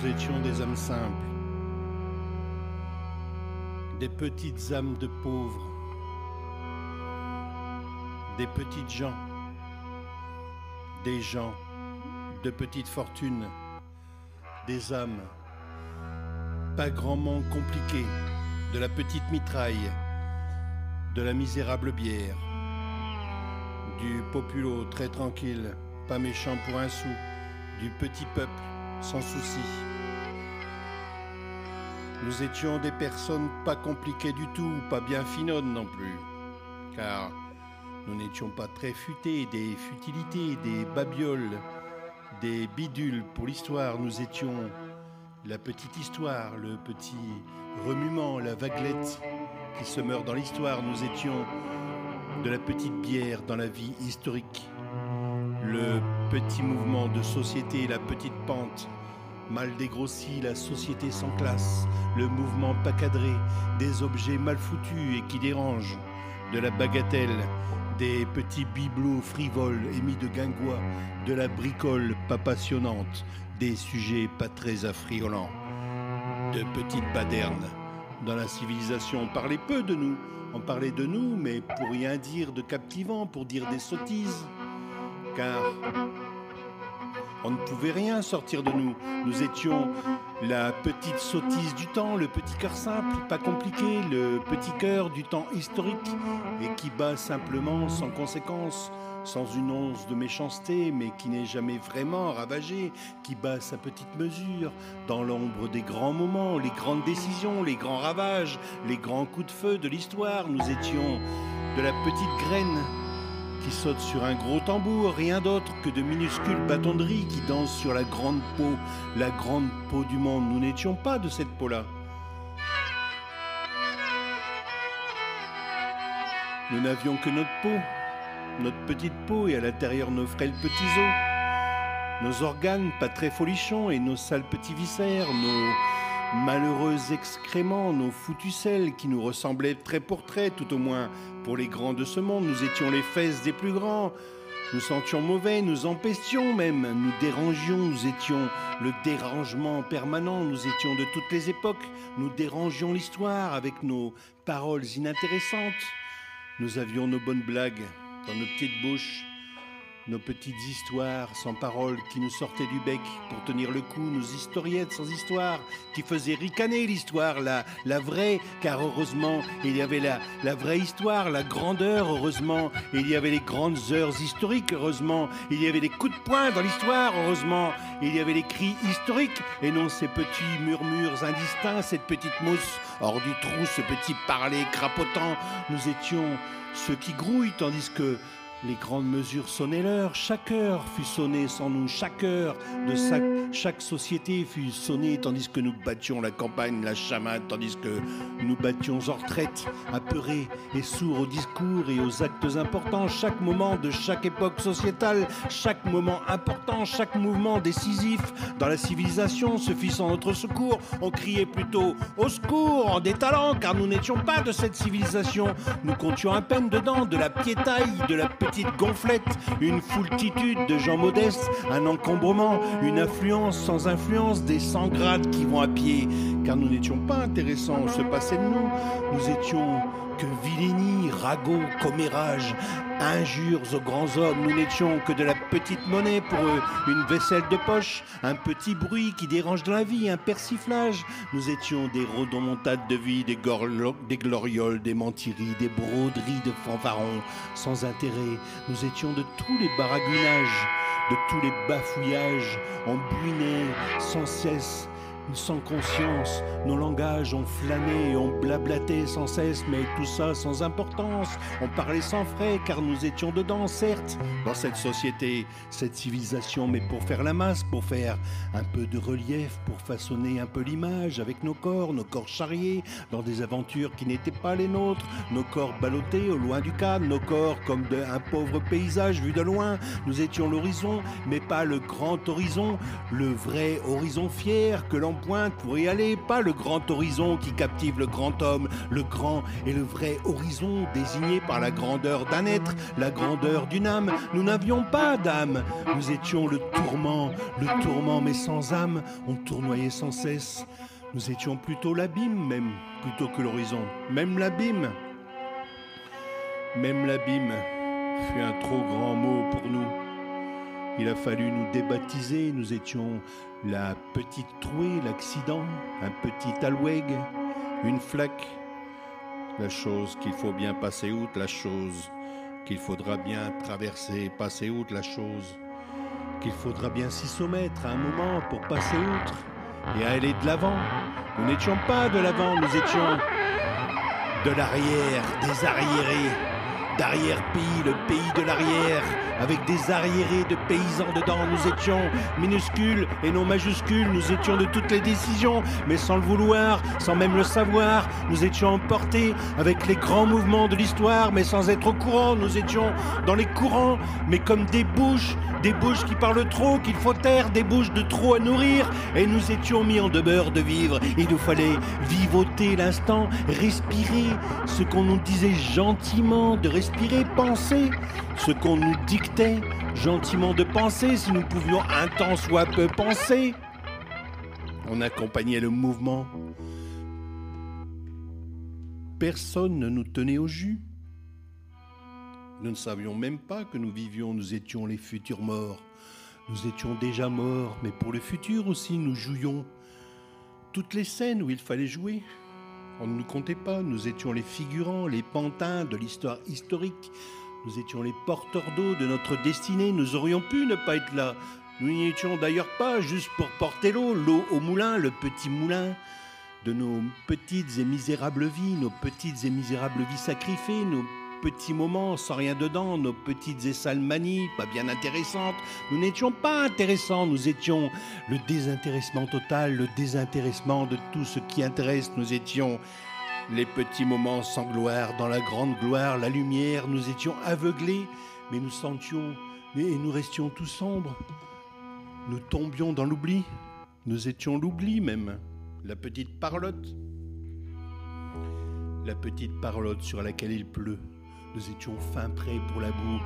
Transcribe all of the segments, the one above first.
Nous étions des âmes simples, des petites âmes de pauvres, des petites gens, des gens de petite fortune, des âmes pas grandement compliquées, de la petite mitraille, de la misérable bière, du populo très tranquille, pas méchant pour un sou, du petit peuple sans souci. Nous étions des personnes pas compliquées du tout, pas bien finonnes non plus, car nous n'étions pas très futés, des futilités, des babioles, des bidules pour l'histoire. Nous étions la petite histoire, le petit remuement, la vaguelette qui se meurt dans l'histoire. Nous étions de la petite bière dans la vie historique, le petit mouvement de société, la petite pente, mal dégrossie, la société sans classe, le mouvement pas cadré, des objets mal foutus et qui dérangent, de la bagatelle, des petits bibelots frivoles émis de guingois, de la bricole pas passionnante, des sujets pas très affriolants, de petites badernes. Dans la civilisation, on parlait peu de nous, on parlait de nous, mais pour rien dire de captivant, pour dire des sottises, car on ne pouvait rien sortir de nous. Nous étions la petite sottise du temps, le petit cœur simple, pas compliqué, le petit cœur du temps historique, et qui bat simplement, sans conséquence, sans une once de méchanceté, mais qui n'est jamais vraiment ravagé, qui bat sa petite mesure, dans l'ombre des grands moments, les grandes décisions, les grands ravages, les grands coups de feu de l'histoire. Nous étions de la petite graine qui saute sur un gros tambour, rien d'autre que de minuscules bâtons qui dansent sur la grande peau, la grande peau du monde. Nous n'étions pas de cette peau-là. Nous n'avions que notre peau, notre petite peau et à l'intérieur nos frêles petits os, nos organes pas très folichons et nos sales petits viscères, nos malheureux excréments, nos foutus selles qui nous ressemblaient trait pour trait, tout au moins pour les grands de ce monde. Nous étions les fesses des plus grands. Nous sentions mauvais, nous empestions même, nous dérangions, nous étions le dérangement permanent, nous étions de toutes les époques, nous dérangions l'histoire avec nos paroles inintéressantes. Nous avions nos bonnes blagues dans nos petites bouches, nos petites histoires sans paroles qui nous sortaient du bec. Pour tenir le coup, nos historiettes sans histoire qui faisaient ricaner l'histoire, la, la vraie, car heureusement il y avait la, la vraie histoire, la grandeur, heureusement. Il y avait les grandes heures historiques, heureusement. Il y avait les coups de poing dans l'histoire, heureusement. Il y avait les cris historiques et non ces petits murmures indistincts, cette petite mousse hors du trou, ce petit parler crapotant. Nous étions ceux qui grouillent tandis que les grandes mesures sonnaient l'heure, chaque heure fut sonnée sans nous, chaque heure de chaque, société fut sonnée tandis que nous battions la campagne, la chamade, tandis que nous battions en retraite, apeurés et sourds aux discours et aux actes importants, chaque moment de chaque époque sociétale, chaque moment important, chaque mouvement décisif dans la civilisation se fit sans notre secours. On criait plutôt au secours en détalant, car nous n'étions pas de cette civilisation. Nous comptions à peine dedans de la piétaille, de la petite gonflette, une foultitude de gens modestes, un encombrement, une affluence sans influence, des sans grades qui vont à pied, car nous n'étions pas intéressants, on se passait de nous, nous étions que vilainie, ragots, commérages, injures aux grands hommes, nous n'étions que de la petite monnaie pour eux, une vaisselle de poche, un petit bruit qui dérange dans la vie, un persiflage. Nous étions des rodomontades de vie, des, des glorioles, des mentiries, des broderies de fanfarons, sans intérêt. Nous étions de tous les baragouinages, de tous les bafouillages, on buinait sans cesse sans conscience, nos langages ont flâné, on blablatait sans cesse, mais tout ça sans importance. On parlait sans frais, car nous étions dedans, certes, dans cette société, cette civilisation, mais pour faire la masse, pour faire un peu de relief, pour façonner un peu l'image avec nos corps, nos corps charriés, dans des aventures qui n'étaient pas les nôtres, nos corps ballottés au loin du cadre, nos corps comme de, un pauvre paysage vu de loin. Nous étions l'horizon, mais pas le grand horizon, le vrai horizon fier que l'on pour y aller, pas le grand horizon qui captive le grand homme, le grand et le vrai horizon désigné par la grandeur d'un être, la grandeur d'une âme. Nous n'avions pas d'âme, nous étions le tourment, le tourment mais sans âme, on tournoyait sans cesse. Nous étions plutôt l'abîme même, plutôt que l'horizon, même l'abîme. Même l'abîme fut un trop grand mot pour nous. Il a fallu nous débaptiser, nous étions la petite trouée, l'accident, un petit alweg, une flaque. La chose qu'il faut bien passer outre, la chose qu'il faudra bien traverser, passer outre, la chose qu'il faudra bien s'y soumettre à un moment pour passer outre et aller de l'avant. Nous n'étions pas de l'avant, nous étions de l'arrière, des arriérés, d'arrière-pays, le pays de l'arrière, avec des arriérés de paysans dedans. Nous étions minuscules et non majuscules, nous étions de toutes les décisions, mais sans le vouloir, sans même le savoir. Nous étions emportés avec les grands mouvements de l'histoire, mais sans être au courant. Nous étions dans les courants, mais comme des bouches, des bouches qui parlent trop, qu'il faut taire, des bouches de trop à nourrir. Et nous étions mis en demeure de vivre. Il nous fallait vivoter l'instant, respirer ce qu'on nous disait gentiment de respirer, penser ce qu'on nous dictait gentiment de penser, si nous pouvions un temps soit peu penser. On accompagnait le mouvement. Personne ne nous tenait au jus. Nous ne savions même pas que nous vivions, nous étions les futurs morts. Nous étions déjà morts, mais pour le futur aussi, nous jouions toutes les scènes où il fallait jouer. On ne nous comptait pas, nous étions les figurants, les pantins de l'histoire historique. Nous étions les porteurs d'eau de notre destinée, nous aurions pu ne pas être là. Nous n'y étions d'ailleurs pas juste pour porter l'eau, l'eau au moulin, le petit moulin de nos petites et misérables vies, nos petites et misérables vies sacrifiées, nos petits moments sans rien dedans, nos petites et sales manies, pas bien intéressantes. Nous n'étions pas intéressants, nous étions le désintéressement total, le désintéressement de tout ce qui intéresse. Nous étions les petits moments sans gloire, dans la grande gloire, la lumière. Nous étions aveuglés, mais nous sentions et nous restions tout sombres. Nous tombions dans l'oubli. Nous étions l'oubli même. La petite parlotte. La petite parlotte sur laquelle il pleut. Nous étions fin prêts pour la boue,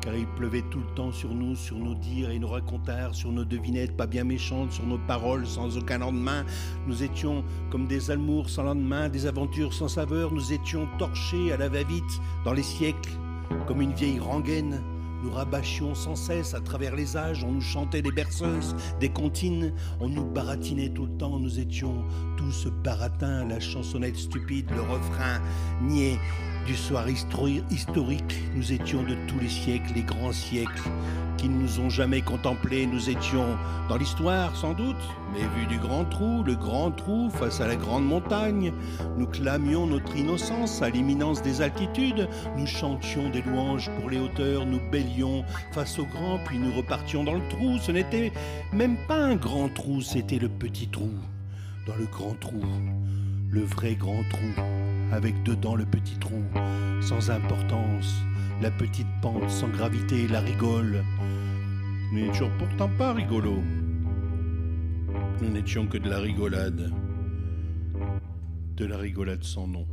car il pleuvait tout le temps sur nous, sur nos dires et nos racontars, sur nos devinettes pas bien méchantes, sur nos paroles sans aucun lendemain. Nous étions comme des amours sans lendemain, des aventures sans saveur. Nous étions torchés à la va-vite dans les siècles, comme une vieille rengaine. Nous rabâchions sans cesse à travers les âges, on nous chantait des berceuses, des comptines, on nous baratinait tout le temps, nous étions tous baratins, la chansonnette stupide, le refrain niais du soir historique, nous étions de tous les siècles, les grands siècles qui ne nous ont jamais contemplés, nous étions dans l'histoire sans doute, mais vu du grand trou, le grand trou face à la grande montagne, nous clamions notre innocence à l'imminence des altitudes, nous chantions des louanges pour les hauteurs, nous bélions face au grand, puis nous repartions dans le trou, ce n'était même pas un grand trou, c'était le petit trou, dans le grand trou, le vrai grand trou avec dedans le petit trou, sans importance, la petite pente sans gravité, la rigole. Nous n'étions pourtant pas rigolos. Nous n'étions que de la rigolade. De la rigolade sans nom.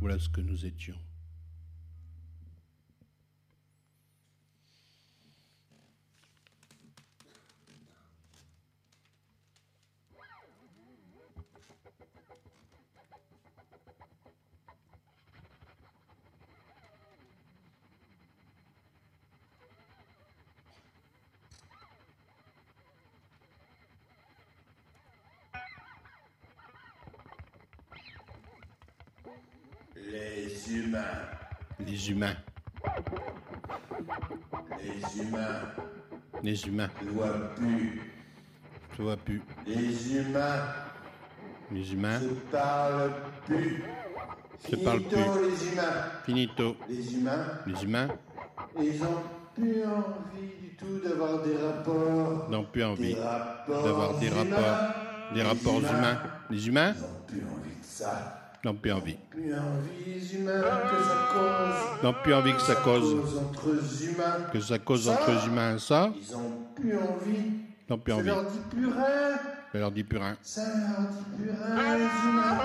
Voilà ce que nous étions. Les humains. Les humains. Les humains. Les humains. Ne voient plus. Je vois plus. Les humains Les humains. ne parlent plus. Se parlent Finito, plus. les humains. Finito. Les humains, Les humains ils ont plus envie du tout d'avoir des rapports. n'ont plus envie Des rapports d'avoir des humains. rapports, des Les rapports humains. Les humains Ils ont plus envie de ça. N'ont plus envie. Plus envie, les humains, que ça cause. N'ont plus envie que ça cause, entre humains. que ça cause Ça entre humains. Ça, Ils ont plus envie. n'ont plus Ça envie. leur dit plus rien. Ça leur dit plus rien. Ça leur dit plus rien, les humains.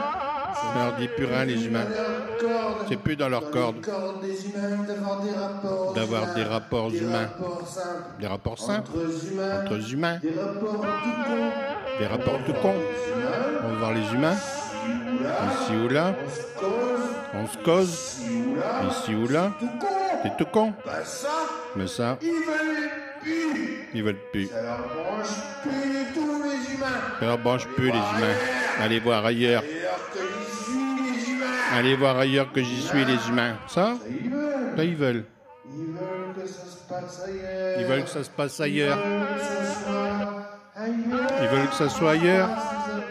Ça leur dit plus rien, les humains. C'est plus dans leur corde corde des humains d'avoir des rapports d'avoir humains. des rapports Des humains, rapports simples. des rapports simples Entre humains. entre humains, Des rapports tout cons. des rapports tout cons. On va voir les humains, ici ou là, On se cause. Ici ou là. C'est tout con, mais ça, ils veulent plus. Ça leur branche plus les humains. Ça leur branche plus, les humains. Allez voir ailleurs. Allez voir ailleurs que j'y suis, les humains. Ça, là, ils veulent. Ils veulent que ça se passe ailleurs. Ils veulent que ça se passe ailleurs. Ils veulent que ça soit ailleurs.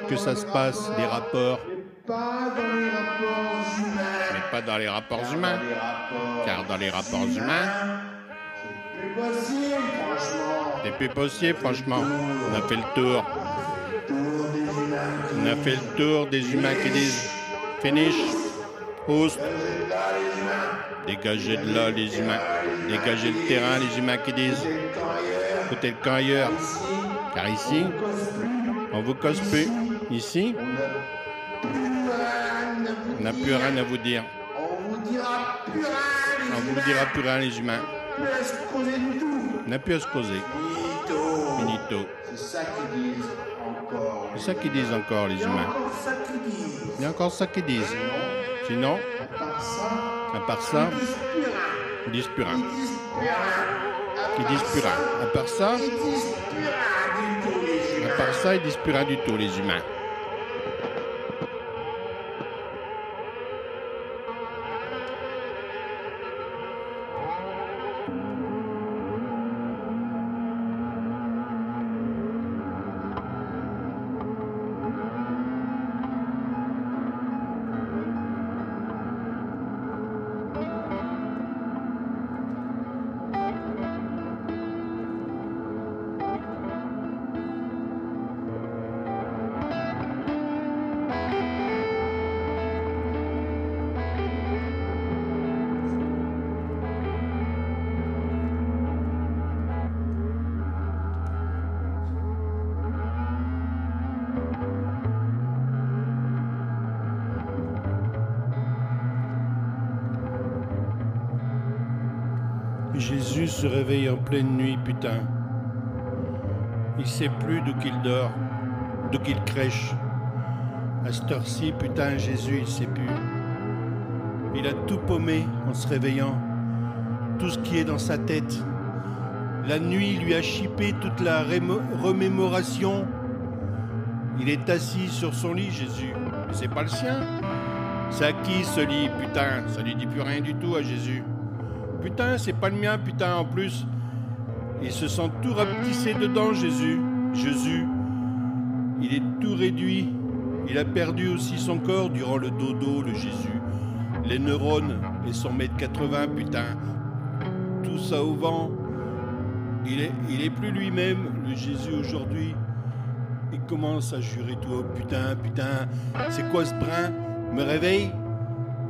Que ça se passe, les rapports, pas dans les rapports humains. mais pas dans les rapports humains. Les rapports Car dans les rapports humains, c'est plus possible, franchement. c'est plus possible, franchement. On a fait le tour. Humains. On a fait le tour des humains qui disent finish, humains. dégagez de là, les humains. Dégagez le terrain, les humains qui disent C'est le camp ailleurs. Car ici, on vous cause plus. Ici, On n'a plus rien à vous dire. On vous dira plus rien, les On vous humains. dira plus rien, les humains. Plus à se poser du tout. On n'a plus à se poser. Finito. Finito. C'est ça qu'ils disent encore. C'est ça qu'ils disent encore, les humains. Il y a encore ça qu'ils disent. Sinon, À part ça, ils disent plus rien. ils disent plus rien. À part ça, plus rien. À part ça, Ils disent plus rien du tout, les humains. Pleine nuit, putain. Il sait plus d'où qu'il dort, d'où qu'il crèche. À cette heure-ci, putain, Jésus, il sait plus. Il a tout paumé en se réveillant. Tout ce qui est dans sa tête. La nuit lui a chippé toute la remémoration. Il est assis sur son lit, Jésus. Mais c'est pas le sien. C'est à qui ce lit, putain? Ça lui dit plus rien du tout à Jésus. Putain, c'est pas le mien, putain, en plus. Il se sent tout rapetissé dedans, Jésus. Jésus. Il est tout réduit. Il a perdu aussi son corps durant le dodo, le Jésus. Les neurones et son mètre 80, putain. Tout ça au vent. Il est, il est plus lui-même, le Jésus aujourd'hui. Il commence à jurer tout haut, putain, putain, c'est quoi ce brin? Me réveille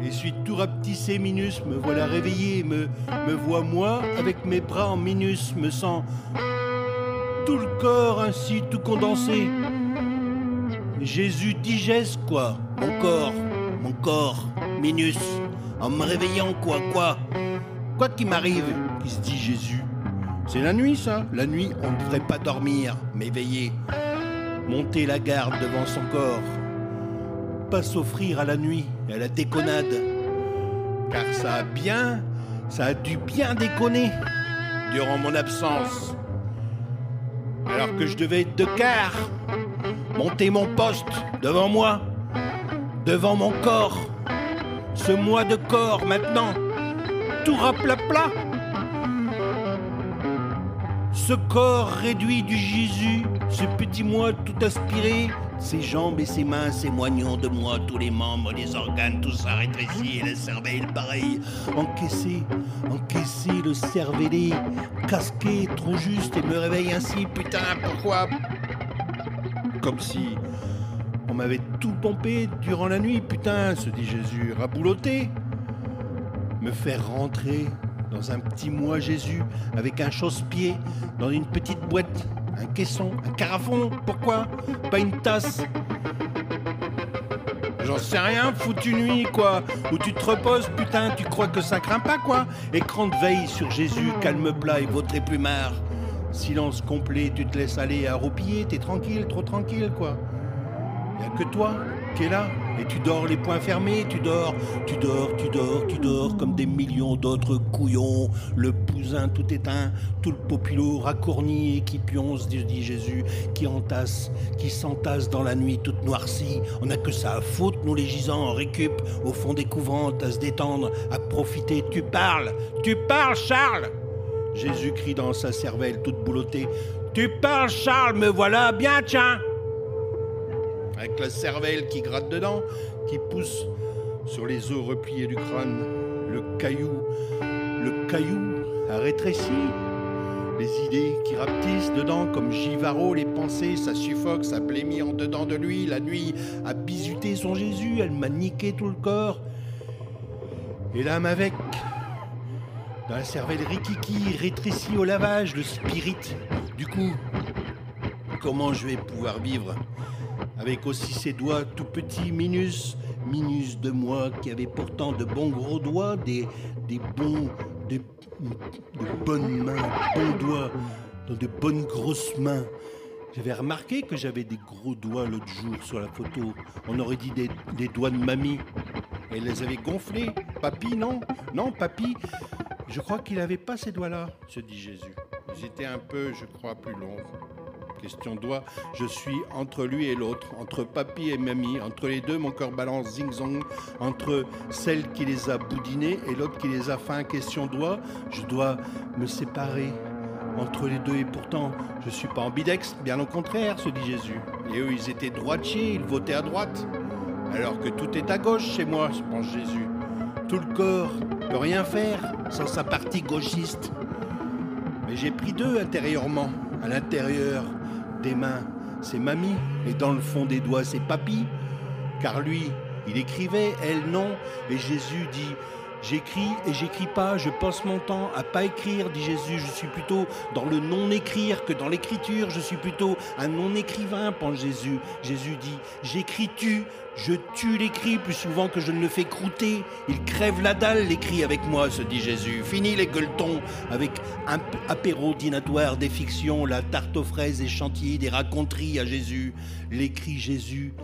et suis tout rapetissé, Minus, me voilà réveillé, me, me vois moi avec mes bras en Minus, me sens tout le corps ainsi tout condensé. Jésus digeste quoi? Mon corps, mon corps, Minus, en me réveillant quoi, quoi? Quoi qui m'arrive Qui se dit Jésus C'est la nuit ça La nuit, on ne devrait pas dormir, mais veiller. Monter la garde devant son corps pas s'offrir à la nuit, à la déconnade. Car ça a bien, ça a dû bien déconner durant mon absence. Alors que je devais être de quart, monter mon poste devant moi, devant mon corps, ce moi de corps maintenant, tout raplapla. Ce corps réduit du Jésus, ce petit moi tout aspiré, ses jambes et ses mains, ses moignons de moi, tous les membres, les organes, tout ça rétréci, et la cervelle pareil, encaissé, encaissé le cervelet, casqué, trop juste, et me réveille ainsi, putain, pourquoi? Comme si on m'avait tout pompé durant la nuit, putain, se dit Jésus, rabouloté. Me faire rentrer dans un petit moi Jésus, avec un chausse-pied, dans une petite boîte, Un caisson Un carafon Pourquoi Pas une tasse J'en sais rien, foutu nuit, quoi. Où tu te reposes, putain, tu crois que ça craint pas, quoi. Écran de veille sur Jésus, calme plat et vautré plumard. Silence complet, tu te laisses aller à roupiller, t'es tranquille, trop tranquille, quoi. Y a que toi qui es là, et tu dors les poings fermés, tu dors, tu dors, tu dors, tu dors comme des millions d'autres couillons. Le pousin tout éteint, tout le populo racorni et qui pionce, dit Jésus, qui entasse, qui s'entasse dans la nuit toute noircie. On n'a que ça à foutre, nous les gisants en récup, au fond des couvents, à se détendre, à profiter. Tu parles, tu parles, Charles Jésus crie dans sa cervelle toute boulottée. Tu parles, Charles, me voilà bien, tiens avec la cervelle qui gratte dedans, qui pousse sur les os repliés du crâne. Le caillou, le caillou a rétréci. Les idées qui rapetissent dedans comme Givaro, les pensées, ça suffoque, ça blémit en dedans de lui. La nuit a bisuté son Jésus, elle m'a niqué tout le corps. Et l'âme avec. Dans la cervelle rikiki, rétrécie au lavage, le spirit. Du coup, comment je vais pouvoir vivre avec aussi ses doigts tout petits, minus, minus de moi, qui avait pourtant de bons gros doigts, des, des bons, des, de bonnes mains, bons doigts, de bonnes grosses mains. J'avais remarqué que j'avais des gros doigts l'autre jour sur la photo. On aurait dit des, des doigts de mamie. Elle les avait gonflés. Papy, non? Non, papy, je crois qu'il n'avait pas ces doigts-là, se dit Jésus. Ils un peu, je crois, plus longs question doigt, je suis entre lui et l'autre, entre papy et mamie, entre les deux, mon cœur balance zing-zong, entre celle qui les a boudinés et l'autre qui les a fait question doigt, je dois me séparer entre les deux et pourtant je suis pas ambidextre, bien au contraire, se dit Jésus. Et eux, ils étaient droitiers, ils votaient à droite, alors que tout est à gauche chez moi, pense Jésus. Tout le corps peut rien faire sans sa partie gauchiste. Mais j'ai pris deux intérieurement, à l'intérieur des mains, c'est mamie, et dans le fond des doigts, c'est papy. Car lui, il écrivait, elle non, et Jésus dit J'écris et j'écris pas, je passe mon temps à pas écrire, dit Jésus. Je suis plutôt dans le non-écrire que dans l'écriture. Je suis plutôt un non-écrivain, pense Jésus. Jésus dit J'écris tu, je tue l'écrit plus souvent que je ne le fais croûter. Il crève la dalle, l'écrit avec moi, se dit Jésus. Fini les gueuletons avec un apéro dînatoire des fictions, la tarte aux fraises et chantilly des raconteries à Jésus. L'écrit Jésus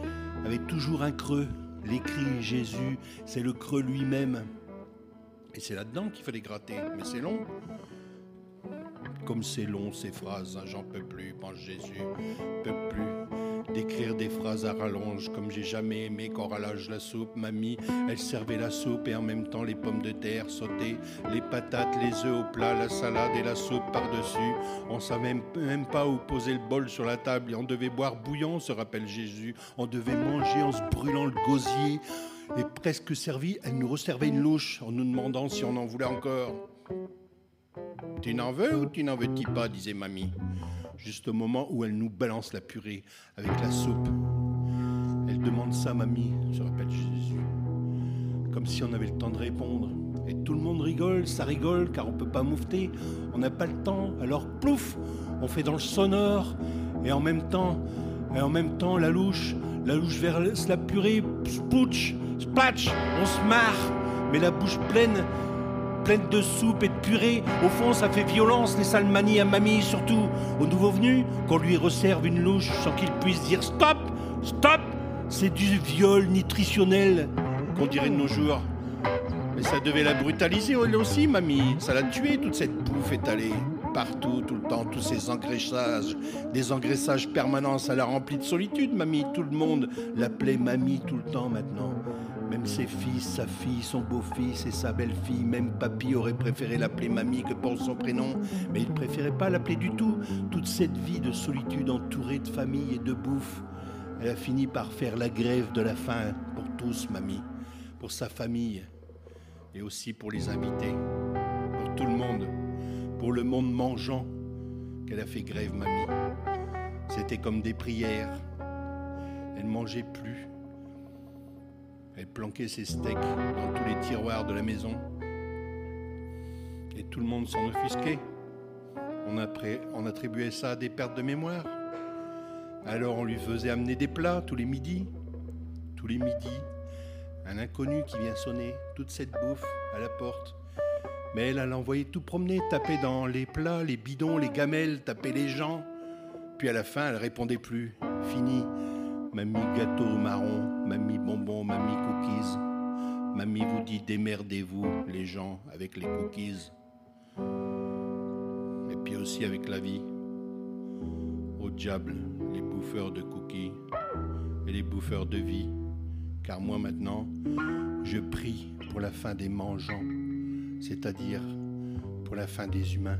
avait toujours un creux. L'écrit Jésus, c'est le creux lui-même. Et c'est là-dedans qu'il fallait gratter. Mais c'est long. Comme c'est long ces phrases, hein, j'en peux plus, pense Jésus, peux plus d'écrire des phrases à rallonge comme j'ai jamais aimé qu'on rallonge la soupe. Mamie, elle servait la soupe et en même temps les pommes de terre sautées, les patates, les œufs au plat, la salade et la soupe par-dessus. On savait même pas où poser le bol sur la table et on devait boire bouillon, se rappelle Jésus. On devait manger en se brûlant le gosier et presque servi, elle nous resservait une louche en nous demandant si on en voulait encore. Tu n'en veux ou tu n'en veux-tu pas disait mamie. Juste au moment où elle nous balance la purée avec la soupe. Elle demande ça, mamie, se rappelle Jésus. Comme si on avait le temps de répondre. Et tout le monde rigole, ça rigole, car on peut pas moufter, on n'a pas le temps. Alors plouf, on fait dans le sonore, et en même temps, et en même temps, la louche, la louche vers la purée, spouch, splatch, on se marre, mais la bouche pleine, pleine de soupe et de purée. Au fond, ça fait violence, les sales manies à mamie, surtout au nouveau venu, qu'on lui resserve une louche sans qu'il puisse dire stop, stop. C'est du viol nutritionnel, qu'on dirait de nos jours. Mais ça devait la brutaliser elle aussi, mamie. Ça l'a tué, toute cette bouffe étalée partout, tout le temps, tous ces engraissages, des engraissages permanents, ça l'a rempli de solitude, mamie. Tout le monde l'appelait mamie tout le temps maintenant. Même ses fils, sa fille, son beau-fils et sa belle-fille, même papy aurait préféré l'appeler mamie que pour son prénom, mais il préférait pas l'appeler du tout. Toute cette vie de solitude entourée de famille et de bouffe, elle a fini par faire la grève de la faim pour tous, mamie, pour sa famille et aussi pour les invités, pour tout le monde pour le monde mangeant qu'elle a fait grève, mamie. C'était comme des prières. Elle ne mangeait plus. Elle planquait ses steaks dans tous les tiroirs de la maison. Et tout le monde s'en offusquait. on, attribuait ça à des pertes de mémoire. Alors on lui faisait amener des plats tous les midis. Tous les midis, un inconnu qui vient sonner toute cette bouffe à la porte. Mais elle, elle envoyait tout promener, taper dans les plats, les bidons, les gamelles, taper les gens. Puis à la fin, elle répondait plus. Fini. Mamie gâteau marron, mamie bonbon, mamie cookies. Mamie vous dit démerdez-vous, les gens, avec les cookies. Et puis aussi avec la vie. Au diable, les bouffeurs de cookies et les bouffeurs de vie. Car moi maintenant, je prie pour la fin des mangeants, c'est-à-dire pour la fin des humains.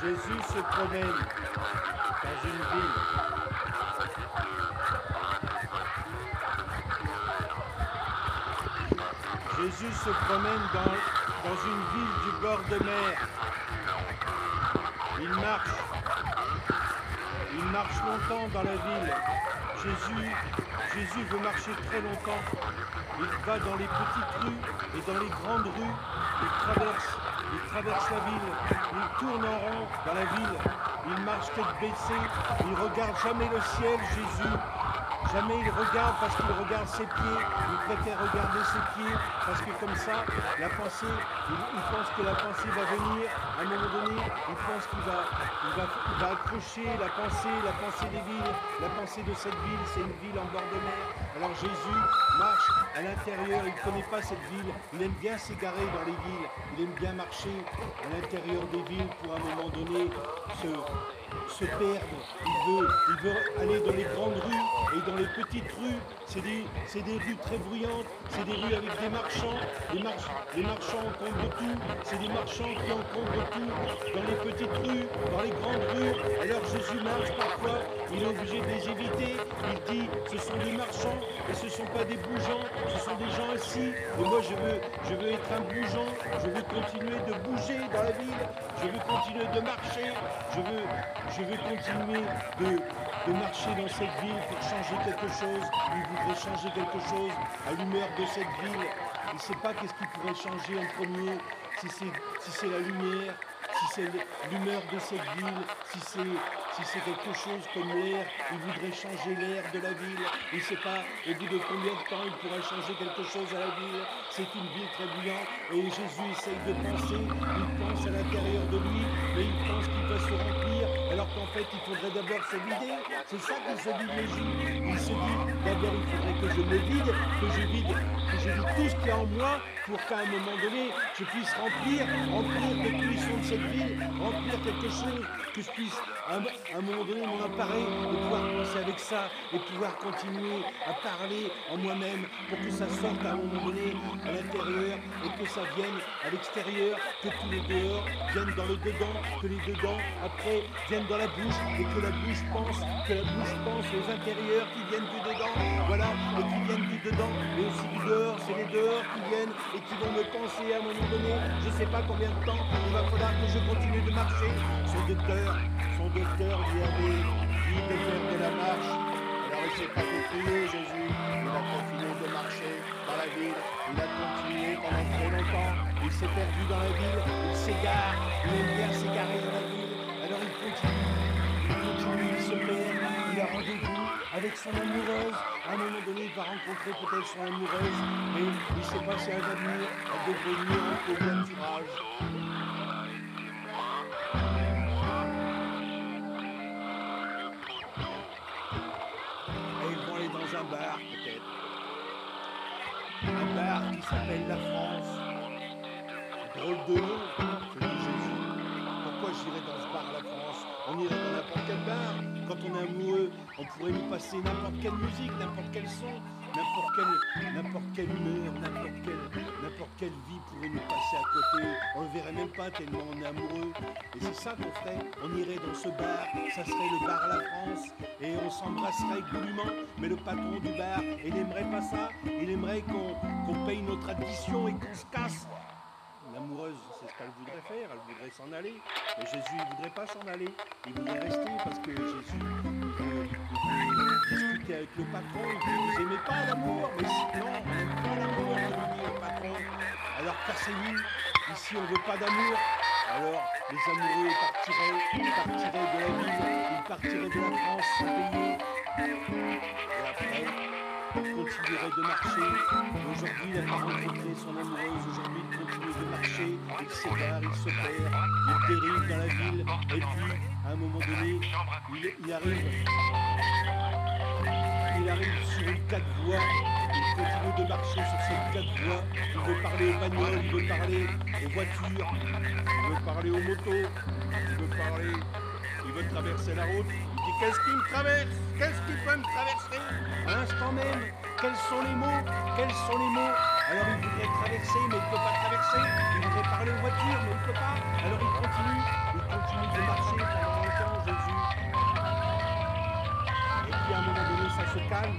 Se promène dans une ville. Jésus se promène dans, une ville du bord de mer. Il marche. Il marche longtemps dans la ville. Jésus, Jésus veut marcher très longtemps. Il va dans les petites rues et dans les grandes rues. Il traverse traverse la ville, il tourne en rond dans la ville, il marche tête baissée, il regarde jamais le ciel, Jésus. Jamais il regarde parce qu'il regarde ses pieds, il préfère regarder ses pieds parce que comme ça, la pensée, il, pense que la pensée va venir à un moment donné, il pense qu'il va, il va, il va accrocher la pensée, la pensée des villes, la pensée de cette ville, c'est une ville en bord de mer. Alors Jésus marche à l'intérieur, il ne connaît pas cette ville, il aime bien s'égarer dans les villes, il aime bien marcher à l'intérieur des villes pour à un moment donné se, perdre. Il veut, aller dans les grandes rues et dans les petites rues, c'est des, rues très bruyantes, c'est des rues avec des marchands, les, les marchands encombrent tout, c'est des marchands qui encombrent tout, dans les petites rues, dans les grandes rues. Alors Jésus marche parfois, il est obligé de les éviter, il dit ce sont des marchands et ce ne sont pas des bougeants, ce sont des gens assis. Et moi je veux, être un bougeant, je veux continuer de bouger dans la ville, je veux continuer de marcher, je veux, continuer de, marcher dans cette ville pour changer quelque chose. Il voudrait changer quelque chose à l'humeur de cette ville. Il ne sait pas qu'est-ce qui pourrait changer en premier, si c'est la lumière, si c'est l'humeur de cette ville, si c'est quelque chose comme l'air, il voudrait changer l'air de la ville. Il ne sait pas au bout de combien de temps il pourrait changer quelque chose à la ville. C'est une ville très brillante et Jésus essaye de penser, il pense à l'intérieur de lui, mais il pense qu'il peut se remplir, alors qu'en fait il faudrait d'abord se vider. C'est ça qu'il se dit Jésus. Il se dit d'abord il faudrait que je me vide, que je vide, que je vide tout ce qu'il y a en moi pour qu'à un moment donné je puisse remplir, remplir les puissants de cette ville, remplir quelque chose, que je puisse à un moment donné mon appareil de pouvoir penser avec ça et pouvoir continuer à parler en moi-même pour que ça sorte à un moment donné à l'intérieur et que ça vienne à l'extérieur, que tous les dehors viennent dans le dedans, que les dedans après viennent dans la bouche et que la bouche pense, que la bouche pense aux intérieurs qui viennent du dedans, voilà, et qui viennent du dedans, mais aussi du dehors, c'est les dehors qui viennent et qui vont me penser à un moment donné, je sais pas combien de temps, il va falloir que je continue de marcher, son docteur, son docteur lui avait dit de faire de la marche. Alors il s'est pas fait Jésus. Il a continué de marcher dans la ville. Il a continué pendant très longtemps. Il s'est perdu dans la ville. Il s'égare. Il aime bien dans la ville. Alors il se perd. Il a rendez-vous avec son amoureuse. À un moment donné, il va rencontrer peut-être son amoureuse, mais il ne sait pas si elle va venir. Elle devrait venir au tirage. un bar peut-être. Un bar qui s'appelle la France. Drôle de nom, Jésus. Pourquoi j'irais dans ce On irait dans n'importe quel bar. Quand on est amoureux, on pourrait nous passer n'importe quelle musique, n'importe quel son, n'importe quelle, humeur, n'importe quelle, vie pourrait nous passer à côté. On le verrait même pas tellement on est amoureux. Et c'est ça qu'on ferait. On irait dans ce bar, ça serait le bar La France, et on s'embrasserait goulûment. Mais le patron du bar, il n'aimerait pas ça. Il aimerait qu'on paye notre addition et qu'on se casse. L'amoureuse, c'est ce qu'elle voudrait faire, elle voudrait s'en aller. Mais Jésus, il voudrait pas s'en aller. Il voudrait rester parce que Jésus discuter avec le patron. Vous aimez pas l'amour? Mais non, on n'aime pas l'amour, dit le patron. Alors cassez-nous. Ici, on ne veut pas d'amour. Alors, les amoureux partiraient, partiraient de la ville, ils partiraient de la France. De marcher. Aujourd'hui, il n'a pas rencontré son amoureuse. Aujourd'hui, il continue de marcher. Il s'égare, il se perd, il dérive dans la ville. Et puis, à un moment donné, il, arrive. Il arrive sur une quatre voies. Il continue de marcher sur cette quatre voies. Il veut parler aux bagnoles, il veut parler aux voitures, il veut parler aux motos, il veut parler, il veut traverser la route. Il dit qu'est-ce qui me traverse? Qu'est-ce qui peut me traverser? L'instant même, quels sont les mots? Quels sont les mots? Alors il voudrait traverser, mais il ne peut pas traverser. Il voudrait parler aux voitures, mais il ne peut pas. Alors il continue, il continue de marcher pendant longtemps, Jésus. Et puis à un moment donné, ça se calme.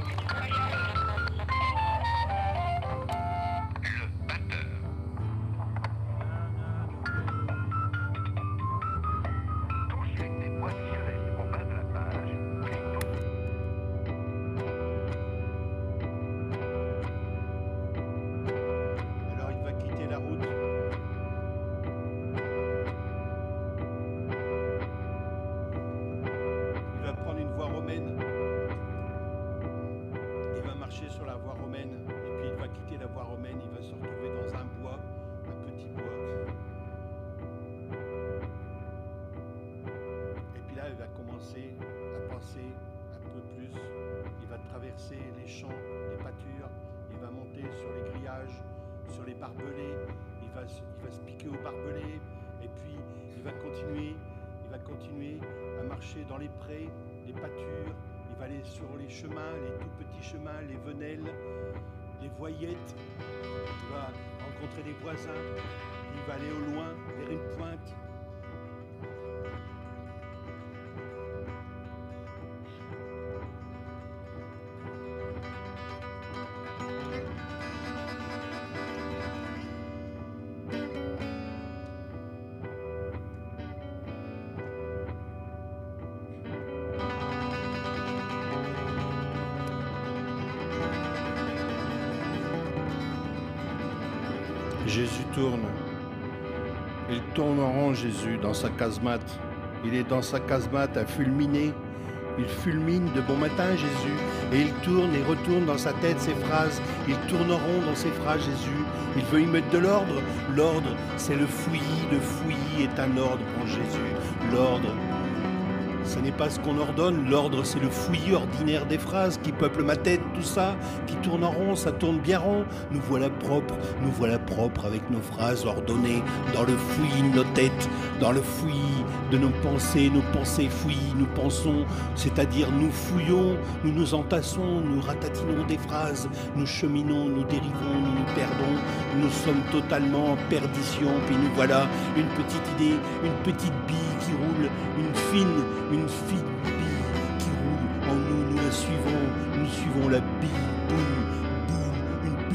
Les voyettes. Il va rencontrer des voisins. Il va aller au loin, tourne. Il tourne en rond, Jésus, dans sa casemate. Il est dans sa casemate à fulminer. Il fulmine de bon matin, Jésus. Et il tourne et retourne dans sa tête ses phrases. Il tourne en rond dans ses phrases, Jésus. Il veut y mettre de l'ordre. L'ordre, c'est le fouillis. Le fouillis est un ordre pour Jésus. L'ordre, ce n'est pas ce qu'on ordonne, l'ordre c'est le fouillis ordinaire des phrases qui peuplent ma tête, tout ça, qui tourne en rond, ça tourne bien rond. Nous voilà propres, nous voilà propres avec nos phrases ordonnées dans le fouillis de nos têtes, dans le fouillis de nos pensées, nos pensées fouillis, nous pensons, c'est-à-dire nous fouillons, nous nous entassons, nous ratatinons des phrases, nous cheminons, nous dérivons, nous nous perdons, nous sommes totalement en perdition, puis nous voilà une petite idée, une petite bille qui roule, une fine, une fine bille qui roule. En nous, nous la suivons, nous suivons la bille,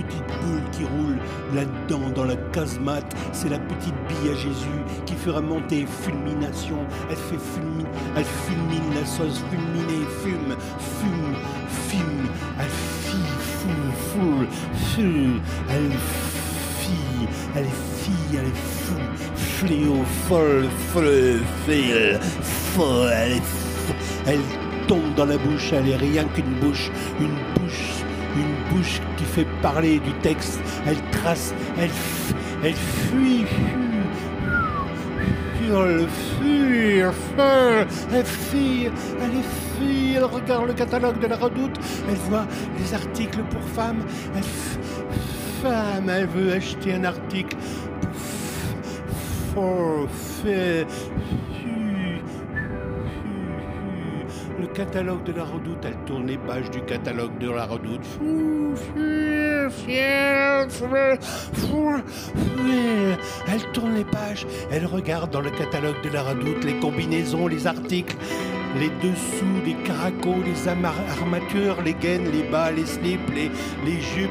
petite boule qui roule là-dedans dans la casemate, c'est la petite bille à Jésus qui fera monter fulmination, elle fait fulmine, elle fulmine la sauce fulminée, fume, fume, fume, elle fille, foule, foule, fume, elle fille, elle fille, elle est fou, fléau, folle, folle, fille, folle, elle tombe dans la bouche, elle est rien qu'une bouche, une bouche, qui fait parler du texte, elle trace, elle, elle fuit, elle fuit, elle fuit, elle fuit, elle est fuit, elle regarde le catalogue de la redoute, elle voit les articles pour femmes, elle femme, elle veut acheter un article pour catalogue de la redoute, elle tourne les pages du catalogue de la redoute. Elle tourne les pages, elle regarde dans le catalogue de la redoute les combinaisons, les articles, les dessous, les caracos, les armatures, les gaines, les bas, les slips, les, les jupes.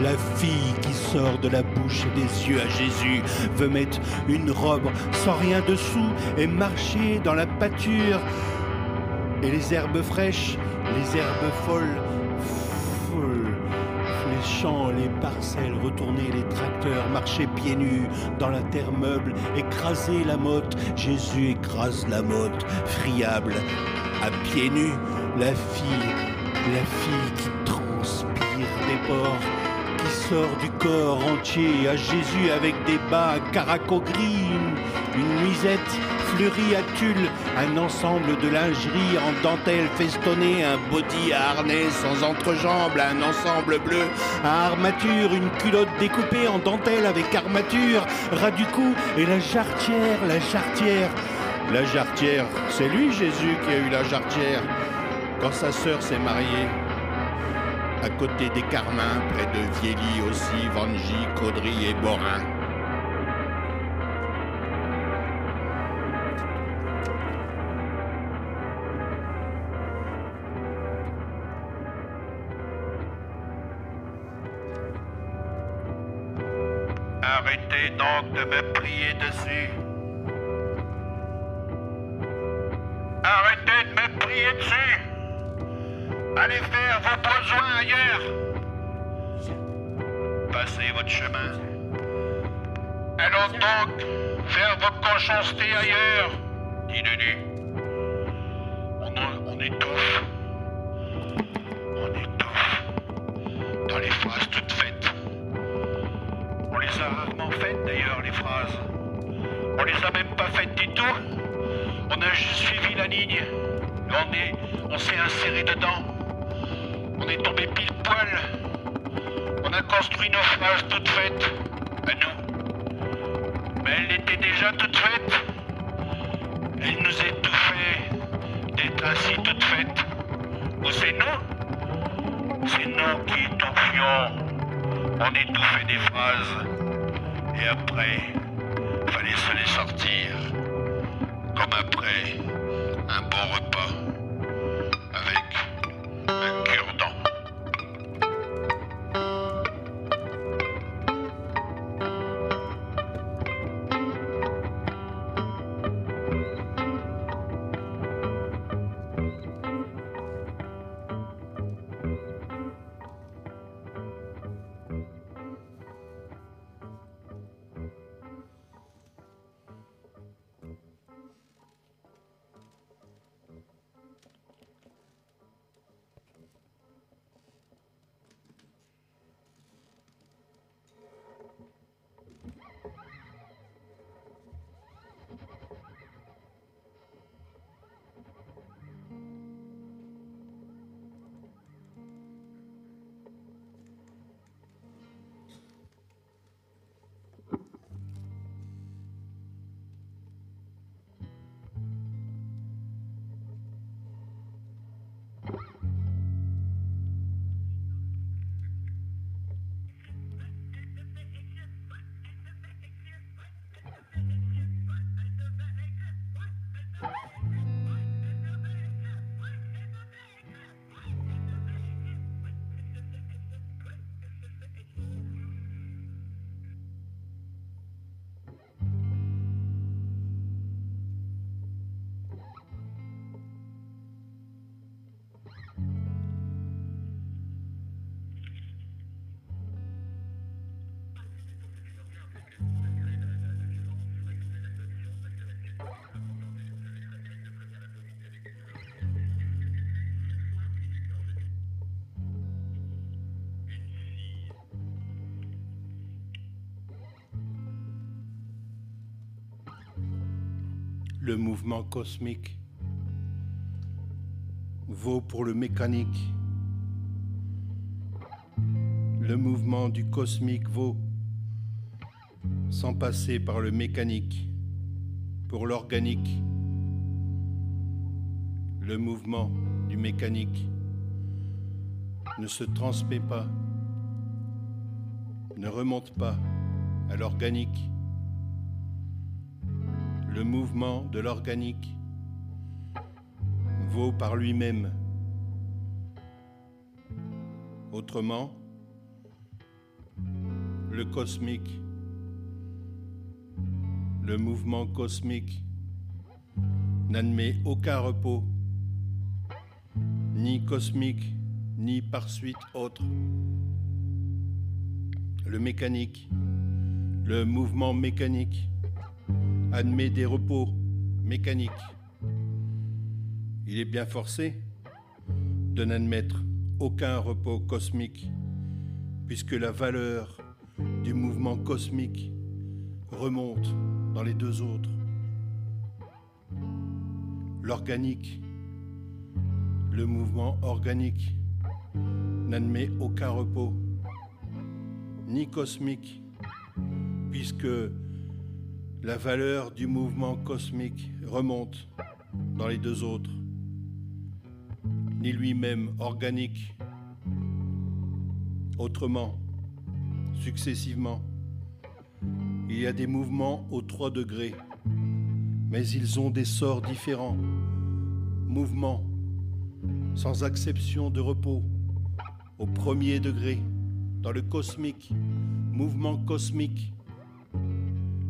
La fille sort de la bouche et des yeux à Jésus veut mettre une robe sans rien dessous et marcher dans la pâture. Et les herbes fraîches, les herbes folles, folles, les champs, les parcelles, retourner les tracteurs, marcher pieds nus dans la terre meuble, écraser la motte. Jésus écrase la motte, friable, à pieds nus, la fille, la fille qui transpire des pores, qui sort du corps entier à Jésus avec des bas caraco gris, une, une nuisette fleurie à tulle, un ensemble de lingerie en dentelle festonnée, un body à harnais sans entrejambe, un ensemble bleu à armature, une culotte découpée en dentelle avec armature, ras du cou et la jarretière, la jarretière. La jarretière, c'est lui Jésus qui a eu la jarretière quand sa sœur s'est mariée. À côté des Carmins, près de Viely aussi, Vangy, Caudry et Borin. Arrêtez donc de me prier dessus. Allez faire vos besoins ailleurs. Passez votre chemin. Allons donc faire vos cochoncetés ailleurs. dit Lulu. On, en- on étouffe. On étouffe. Dans les phrases toutes faites. On les a rarement faites d'ailleurs, les phrases. On les a même pas faites du tout. On a juste suivi la ligne. On est, on s'est inséré dedans. On est tombé pile poil. On a construit nos phrases toutes faites. À nous. Mais elle était déjà toute faite. Elle nous étouffait d'être ainsi toute faite. Ou c'est nous? C'est nous qui étouffions. On étouffait des phrases. Et après, fallait se les sortir. Comme après un bon repas. Avec Le mouvement cosmique vaut pour le mécanique. Le mouvement du cosmique vaut, sans passer par le mécanique, pour l'organique. Le mouvement du mécanique ne se transmet pas, ne remonte pas à l'organique le mouvement de l'organique vaut par lui-même. Autrement, le cosmique, le mouvement cosmique n'admet aucun repos, ni cosmique, ni par suite autre. Le mécanique, le mouvement mécanique admet des repos mécaniques. Il est bien forcé de n'admettre aucun repos cosmique, puisque la valeur du mouvement cosmique remonte dans les deux autres. L'organique, le mouvement organique, n'admet aucun repos, ni cosmique, puisque la valeur du mouvement cosmique remonte dans les deux autres, ni lui-même organique. Autrement, successivement, il y a des mouvements aux trois degrés, mais ils ont des sorts différents. Mouvements sans exception de repos au premier degré, dans le cosmique, mouvement cosmique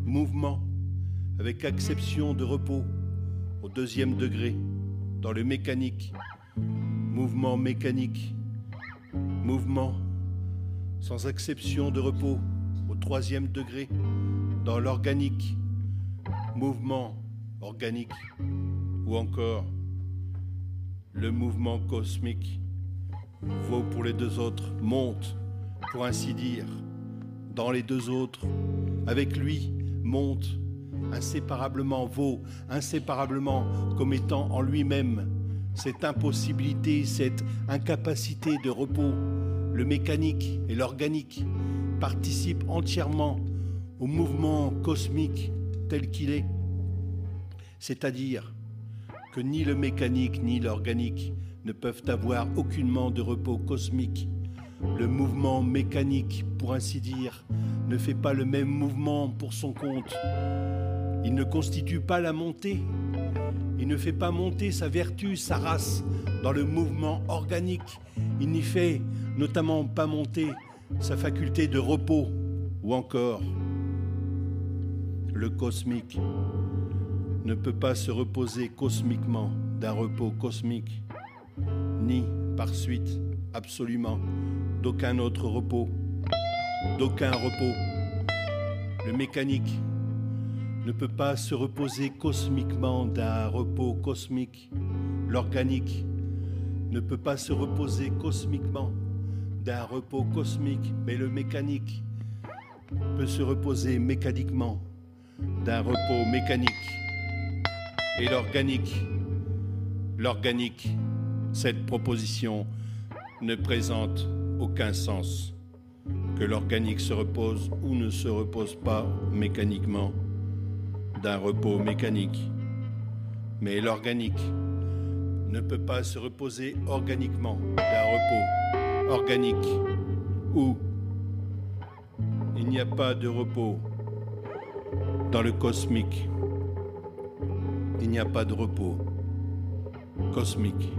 mouvement avec acception de repos au deuxième degré, dans le mécanique, mouvement mécanique, mouvement sans exception de repos au troisième degré, dans l'organique, mouvement organique, ou encore le mouvement cosmique vaut pour les deux autres, monte, pour ainsi dire, dans les deux autres, avec lui, monte inséparablement, vaut inséparablement comme étant en lui-même cette impossibilité, cette incapacité de repos. Le mécanique et l'organique participent entièrement au mouvement cosmique tel qu'il est. C'est-à-dire que ni le mécanique ni l'organique ne peuvent avoir aucunement de repos cosmique. Le mouvement mécanique, pour ainsi dire, ne fait pas le même mouvement pour son compte. Il ne constitue pas la montée. Il ne fait pas monter sa vertu, sa race dans le mouvement organique. Il n'y fait notamment pas monter sa faculté de repos ou encore le cosmique ne peut pas se reposer cosmiquement d'un repos cosmique, ni par suite absolument d'aucun autre repos, d'aucun repos. Le mécanique ne peut pas se reposer cosmiquement d'un repos cosmique. L'organique ne peut pas se reposer cosmiquement d'un repos cosmique, mais le mécanique peut se reposer mécaniquement d'un repos mécanique. Et l'organique, l'organique, cette proposition ne présente aucun sens. Que l'organique se repose ou ne se repose pas mécaniquement d'un repos mécanique. Mais l'organique ne peut pas se reposer organiquement d'un repos organique où il n'y a pas de repos dans le cosmique. Il n'y a pas de repos cosmique.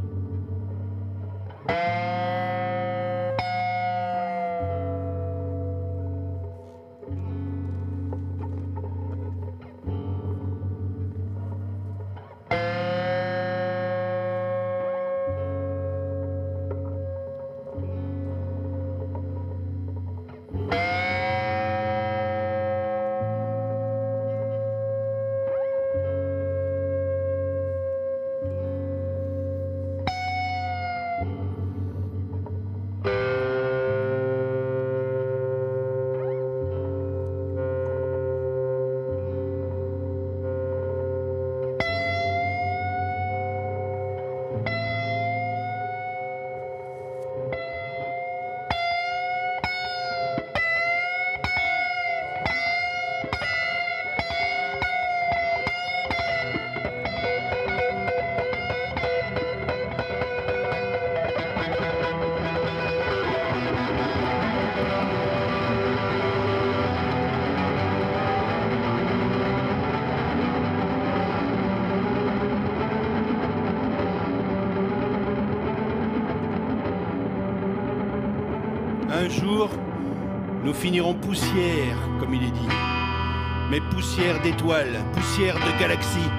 Poussière de galaxies.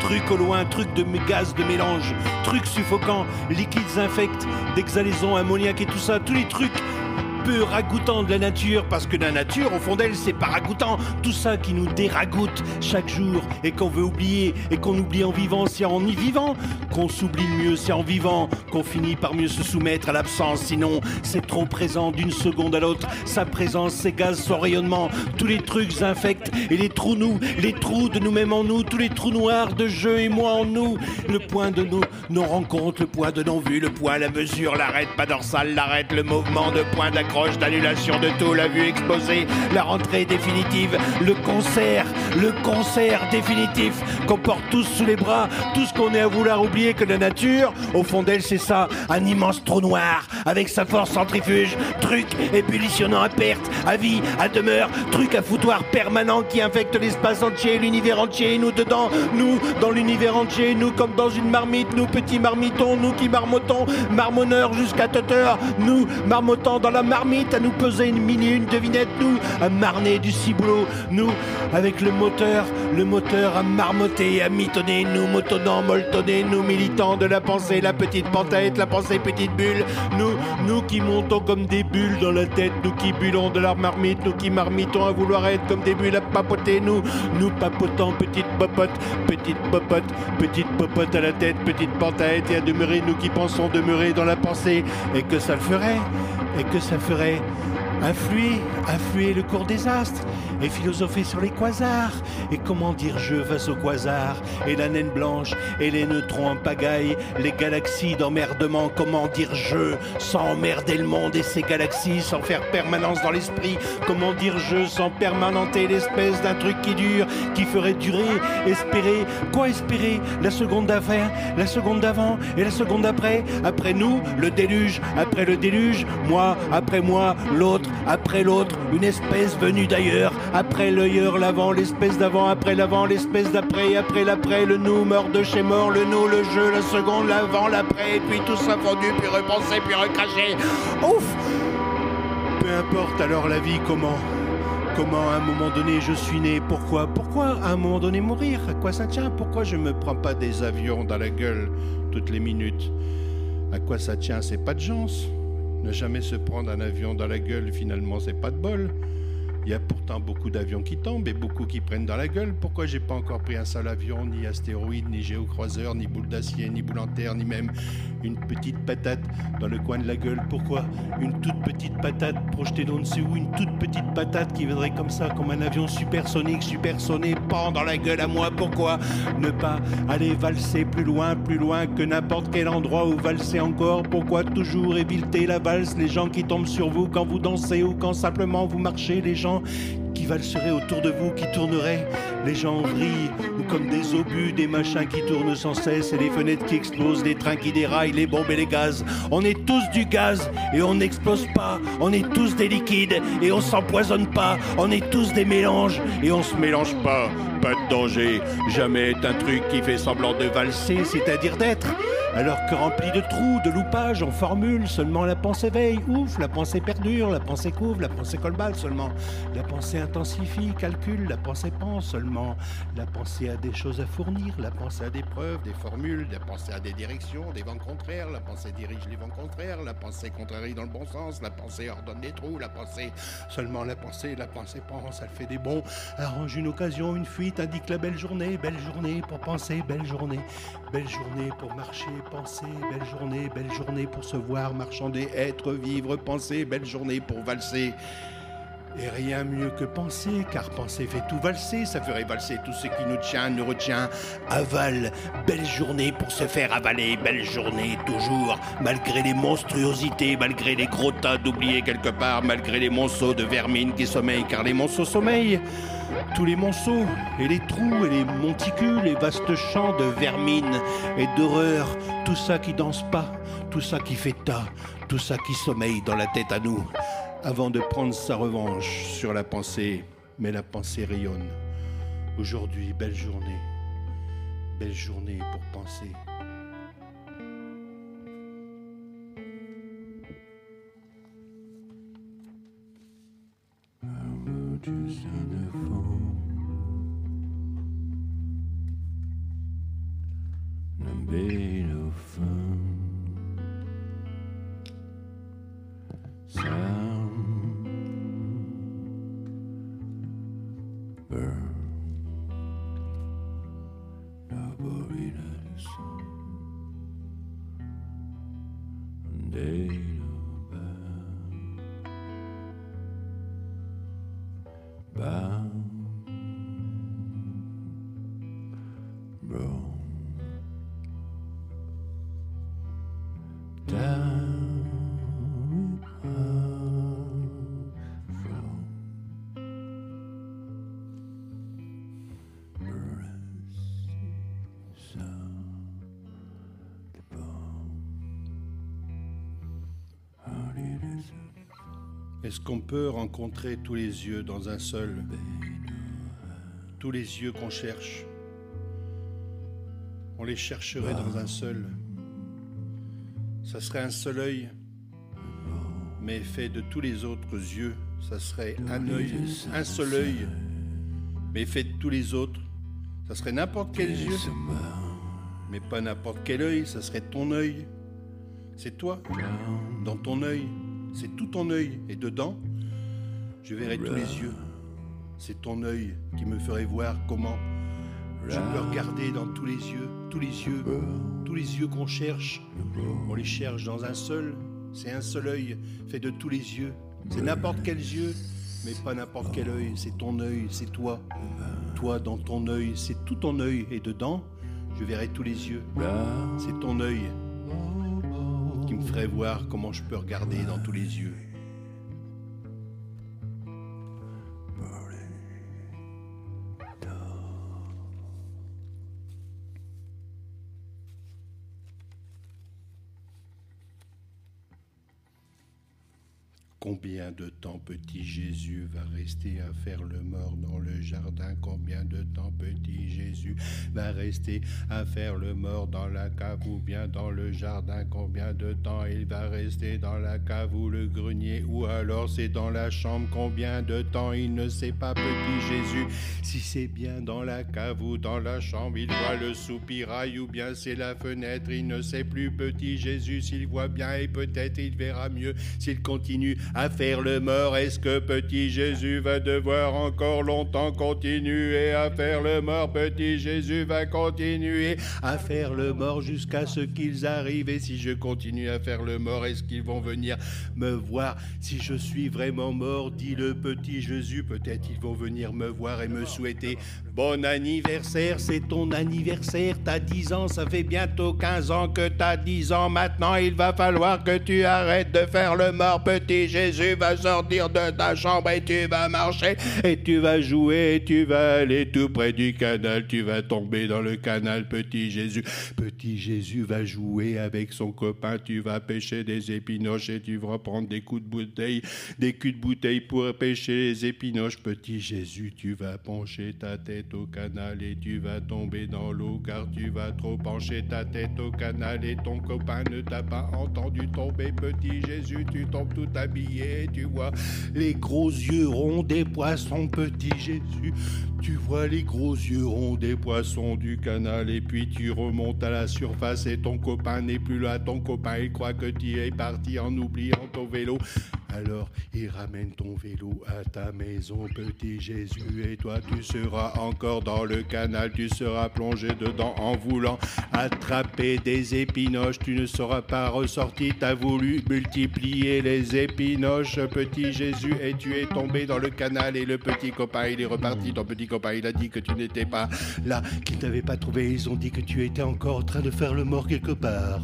Truc au loin, truc de gaz de mélange, trucs suffocants, liquides infects, d'exhalaisons ammoniaques et tout ça, tous les trucs peu ragoûtant de la nature, parce que la nature, au fond d'elle, c'est pas ragoûtant. Tout ça qui nous déragoûte chaque jour et qu'on veut oublier et qu'on oublie en vivant, c'est en y vivant qu'on s'oublie mieux, c'est en vivant qu'on finit par mieux se soumettre à l'absence. Sinon, c'est trop présent d'une seconde à l'autre. Sa présence, ses gaz, son rayonnement, tous les trucs infects et les trous nous, les trous de nous-mêmes en nous, tous les trous noirs de jeu et moi en nous. Le point de nous, nos rencontres, le poids de nos vues, le poids, la mesure, l'arrête, pas dorsale, l'arrête, le mouvement de point d'accroche, d'annulation de tout, la vue explosée, la rentrée définitive, le concert, le concert définitif qu'on porte tous sous les bras, tout ce qu'on est à vouloir oublier que la nature, au fond d'elle, c'est un immense trou noir, avec sa force centrifuge, truc ébullitionant à perte, à vie, à demeure, truc à foutoir permanent qui infecte l'espace entier, l'univers entier, nous dedans, nous dans l'univers entier, nous comme dans une marmite, nous petits marmitons, nous qui marmottons, marmonneurs jusqu'à tuteur, nous marmottant dans la marmite, à nous peser une mini, une devinette, nous à marner du ciboulot, nous avec le moteur, le moteur à marmotter, à mitonner, nous motonnant, molletonner, nous militants de la pensée, la petite panthète, la pensée petite bulle, nous, nous qui montons comme des bulles dans la tête, nous qui bullons de la marmite, nous qui marmitons à vouloir être comme des bulles à papoter, nous, nous papotons petite popote, petite popote, petite popote à la tête, petite panthète et à demeurer, nous qui pensons demeurer dans la pensée, et que ça le ferait, et que ça ferait influer, influer le cours des astres et philosopher sur les quasars. Et comment dire je face aux quasars et la naine blanche et les neutrons en pagaille, les galaxies d'emmerdement. Comment dire je sans emmerder le monde et ses galaxies, sans faire permanence dans l'esprit. Comment dire je sans permanenter l'espèce d'un truc qui dure, qui ferait durer, espérer. Quoi espérer? La seconde d'avant, la seconde d'avant et la seconde après. Après nous, le déluge, après le déluge, moi, après moi, l'autre, après l'autre, une espèce venue d'ailleurs, après l'œilleur, l'avant, l'espèce d'avant, après l'avant, l'espèce d'après, après l'après, le nous, mort de chez mort, le nous, le jeu, la seconde, l'avant, l'après, puis tout ça fondu, puis repensé, puis recraché. Ouf! Peu importe alors la vie, comment Comment à un moment donné je suis né Pourquoi Pourquoi à un moment donné mourir? À quoi ça tient? Pourquoi je me prends pas des avions dans la gueule toutes les minutes? À quoi ça tient? C'est pas de chance. Ne jamais se prendre un avion dans la gueule, finalement, c'est pas de bol. Il y a pourtant beaucoup d'avions qui tombent et beaucoup qui prennent dans la gueule. Pourquoi j'ai pas encore pris un seul avion, ni astéroïde, ni géocroiseur, ni boule d'acier, ni boule en terre, ni même une petite patate dans le coin de la gueule? Pourquoi une toute petite patate projetée dans dessus une toute petite patate qui viendrait comme ça, comme un avion supersonique, supersonné, pan dans la gueule à moi? Pourquoi ne pas aller valser plus loin, plus loin que n'importe quel endroit où valser encore? Pourquoi toujours éviter la valse, les gens qui tombent sur vous quand vous dansez ou quand simplement vous marchez, les gens qui valseraient autour de vous, qui tourneraient, les gens vrillent, ou comme des obus, des machins qui tournent sans cesse, et les fenêtres qui explosent, les trains qui déraillent, les bombes et les gaz. On est tous du gaz, et on n'explose pas, on est tous des liquides, et on s'empoisonne pas, on est tous des mélanges, et on se mélange pas, pas de danger, jamais est un truc qui fait semblant de valser, c'est-à-dire d'être. Alors que rempli de trous, de loupages, en formule, seulement la pensée veille, ouf, la pensée perdure, la pensée couvre, la pensée colbale seulement. La pensée intensifie, calcule, la pensée pense seulement. La pensée a des choses à fournir, la pensée a des preuves, des formules, la pensée a des directions, des vents contraires, la pensée dirige les vents contraires, la pensée contrarie dans le bon sens, la pensée ordonne des trous, la pensée, seulement la pensée, la pensée pense, elle fait des bons, arrange une occasion, une fuite, indique la belle journée, belle journée pour penser, belle journée, belle journée pour marcher, penser, belle journée, belle journée pour se voir, marchander, être, vivre, penser, belle journée pour valser. Et rien mieux que penser, car penser fait tout valser, ça ferait valser tout ce qui nous tient, nous retient. Aval, belle journée pour se faire avaler, belle journée toujours, malgré les monstruosités, malgré les gros tas d'oubliés quelque part, malgré les monceaux de vermine qui sommeillent, car les monceaux sommeillent. Tous les monceaux et les trous et les monticules, les vastes champs de vermine et d'horreur, tout ça qui danse pas, tout ça qui fait tas, tout ça qui sommeille dans la tête à nous, avant de prendre sa revanche sur la pensée. Mais la pensée rayonne. Aujourd'hui, belle journée, belle journée pour penser. burn. Day bound, bound. Est-ce qu'on peut rencontrer tous les yeux dans un seul? Tous les yeux qu'on cherche On les chercherait dans un seul. Ça serait un seul œil, mais fait de tous les autres yeux. Ça serait un œil, un seul œil, mais fait de tous les autres. Ça serait n'importe quel yeux, mais pas n'importe quel œil. Ça serait ton œil. C'est toi, dans ton œil. C'est tout ton œil. Et dedans, je verrai tous les yeux. C'est ton œil qui me ferait voir comment je peux regarder dans tous les yeux, tous les yeux, tous les yeux qu'on cherche. On les cherche dans un seul. C'est un seul œil fait de tous les yeux C'est n'importe quels yeux, mais pas n'importe quel œil. C'est ton œil, c'est toi. Toi, dans ton œil, c'est tout ton œil. Et dedans, je verrai tous les yeux. C'est ton œil me ferait voir comment je peux regarder dans tous les yeux. Combien de temps petit Jésus va rester à faire le mort dans le jardin? Combien de temps petit Jésus va rester à faire le mort dans la cave ou bien dans le jardin? Combien de temps il va rester dans la cave ou le grenier? Ou alors c'est dans la chambre? Combien de temps il ne sait pas petit Jésus? Si c'est bien dans la cave ou dans la chambre il voit le soupirail ou bien c'est la fenêtre. Il ne sait plus petit Jésus s'il voit bien et peut-être il verra mieux s'il continue à faire le mort. Est-ce que petit Jésus va devoir encore longtemps continuer à faire le mort? Petit Jésus va continuer à faire le mort jusqu'à ce qu'ils arrivent. Et si je continue à faire le mort, est-ce qu'ils vont venir me voir? Si je suis vraiment mort, dit le petit Jésus, peut-être ils vont venir me voir et me souhaiter bon anniversaire. C'est ton anniversaire, t'as 10 ans, ça fait bientôt 15 ans que t'as 10 ans. Maintenant, il va falloir que tu arrêtes de faire le mort, petit Jésus. Va sortir de ta chambre et tu vas marcher et tu vas jouer et tu vas aller tout près du canal. Tu vas tomber dans le canal, petit Jésus. Petit Jésus va jouer avec son copain. Tu vas pêcher des épinoches et tu vas prendre des coups de bouteille, des culs de bouteille pour pêcher les épinoches. Petit Jésus, tu vas pencher ta tête au canal et tu vas tomber dans l'eau car tu vas trop pencher ta tête au canal et ton copain ne t'a pas entendu tomber. Petit Jésus, tu tombes tout habillé tu vois les gros yeux ronds des poissons, petit Jésus. Tu vois les gros yeux ronds des poissons du canal et puis tu remontes à la surface et ton copain n'est plus là. Ton copain, il croit que tu es parti en oubliant ton vélo. Alors il ramène ton vélo à ta maison, petit Jésus, et toi tu seras encore dans le canal, tu seras plongé dedans en voulant attraper des épinoches, tu ne seras pas ressorti, t'as voulu multiplier les épinoches, petit Jésus, et tu es tombé dans le canal et le petit copain, il est reparti, ton petit copain, il a dit que tu n'étais pas là, qu'il t'avait pas trouvé, ils ont dit que tu étais encore en train de faire le mort quelque part.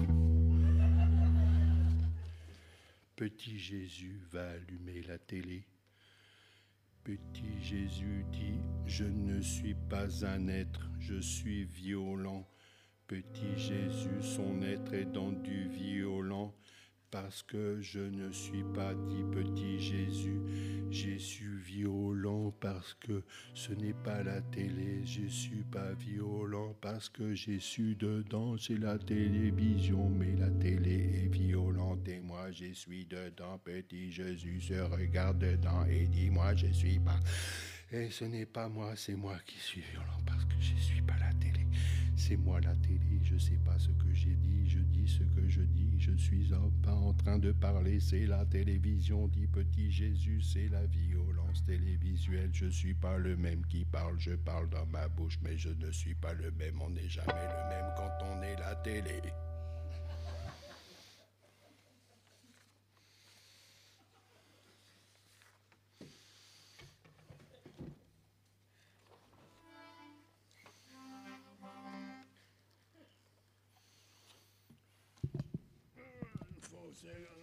Petit Jésus va allumer la télé. Petit Jésus dit, je ne suis pas un être, je suis violent. Petit Jésus, son être est dans du violent parce que je ne suis pas dit petit Jésus. Jésus violent parce que ce n'est pas la télé. Je suis pas violent parce que j'ai su dedans, c'est la télévision, mais la télé est violente et moi je suis dedans. Petit Jésus se regarde dedans et dit moi je suis pas. Et ce n'est pas moi, c'est moi qui suis violent parce que je suis pas la télé. C'est moi la télé, je sais pas ce que j'ai dit, je dis ce que je dis, je suis pas en train de parler, c'est la télévision, dit petit Jésus, c'est la violence télévisuelle, je suis pas le même qui parle, je parle dans ma bouche, mais je ne suis pas le même, on n'est jamais le même quand on est la télé. Sega.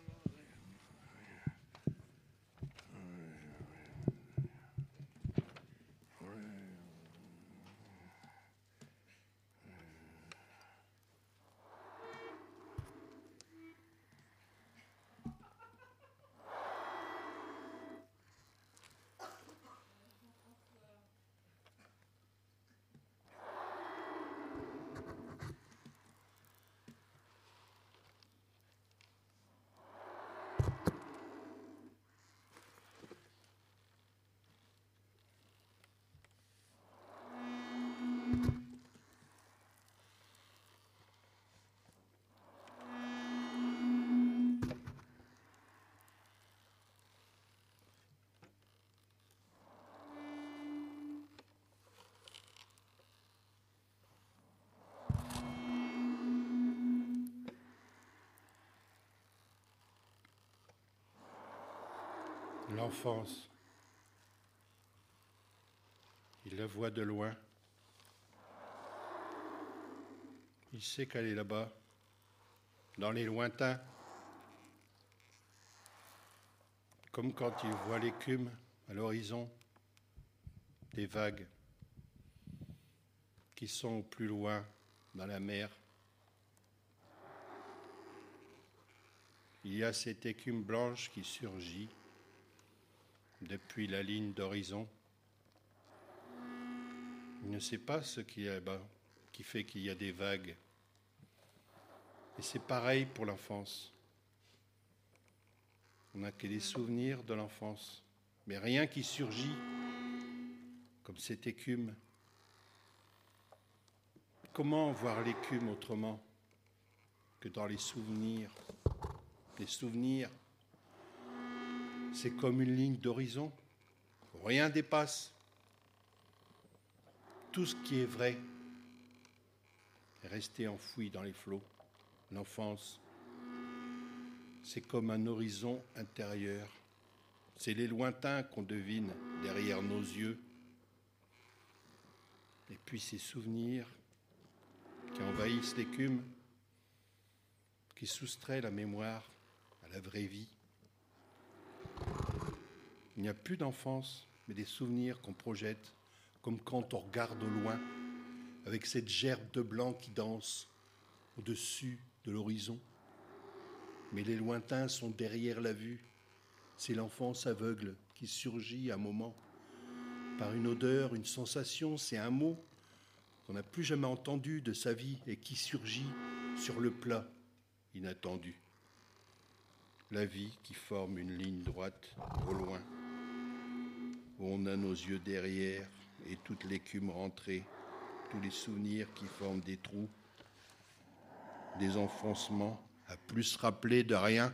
L'enfance. Il la voit de loin. Il sait qu'elle est là-bas, dans les lointains. Comme quand il voit l'écume à l'horizon, des vagues qui sont au plus loin dans la mer. Il y a cette écume blanche qui surgit depuis la ligne d'horizon. Il ne sait pas ce qu'il y a là-bas qui fait qu'il y a des vagues. Et c'est pareil pour l'enfance. On n'a que des souvenirs de l'enfance, mais rien qui surgit comme cette écume. Comment voir l'écume autrement que dans les souvenirs? Les souvenirs, c'est comme une ligne d'horizon. Rien dépasse. Tout ce qui est vrai est resté enfoui dans les flots. L'enfance, c'est comme un horizon intérieur. C'est les lointains qu'on devine derrière nos yeux. Et puis ces souvenirs qui envahissent l'écume, qui soustraient la mémoire à la vraie vie. Il n'y a plus d'enfance, mais des souvenirs qu'on projette, comme quand on regarde au loin, avec cette gerbe de blanc qui danse au-dessus de l'horizon. Mais les lointains sont derrière la vue. C'est l'enfance aveugle qui surgit à un moment par une odeur, une sensation, c'est un mot qu'on n'a plus jamais entendu de sa vie et qui surgit sur le plat inattendu. La vie qui forme une ligne droite au loin, où on a nos yeux derrière et toute l'écume rentrée, tous les souvenirs qui forment des trous, des enfoncements, à plus rappeler de rien.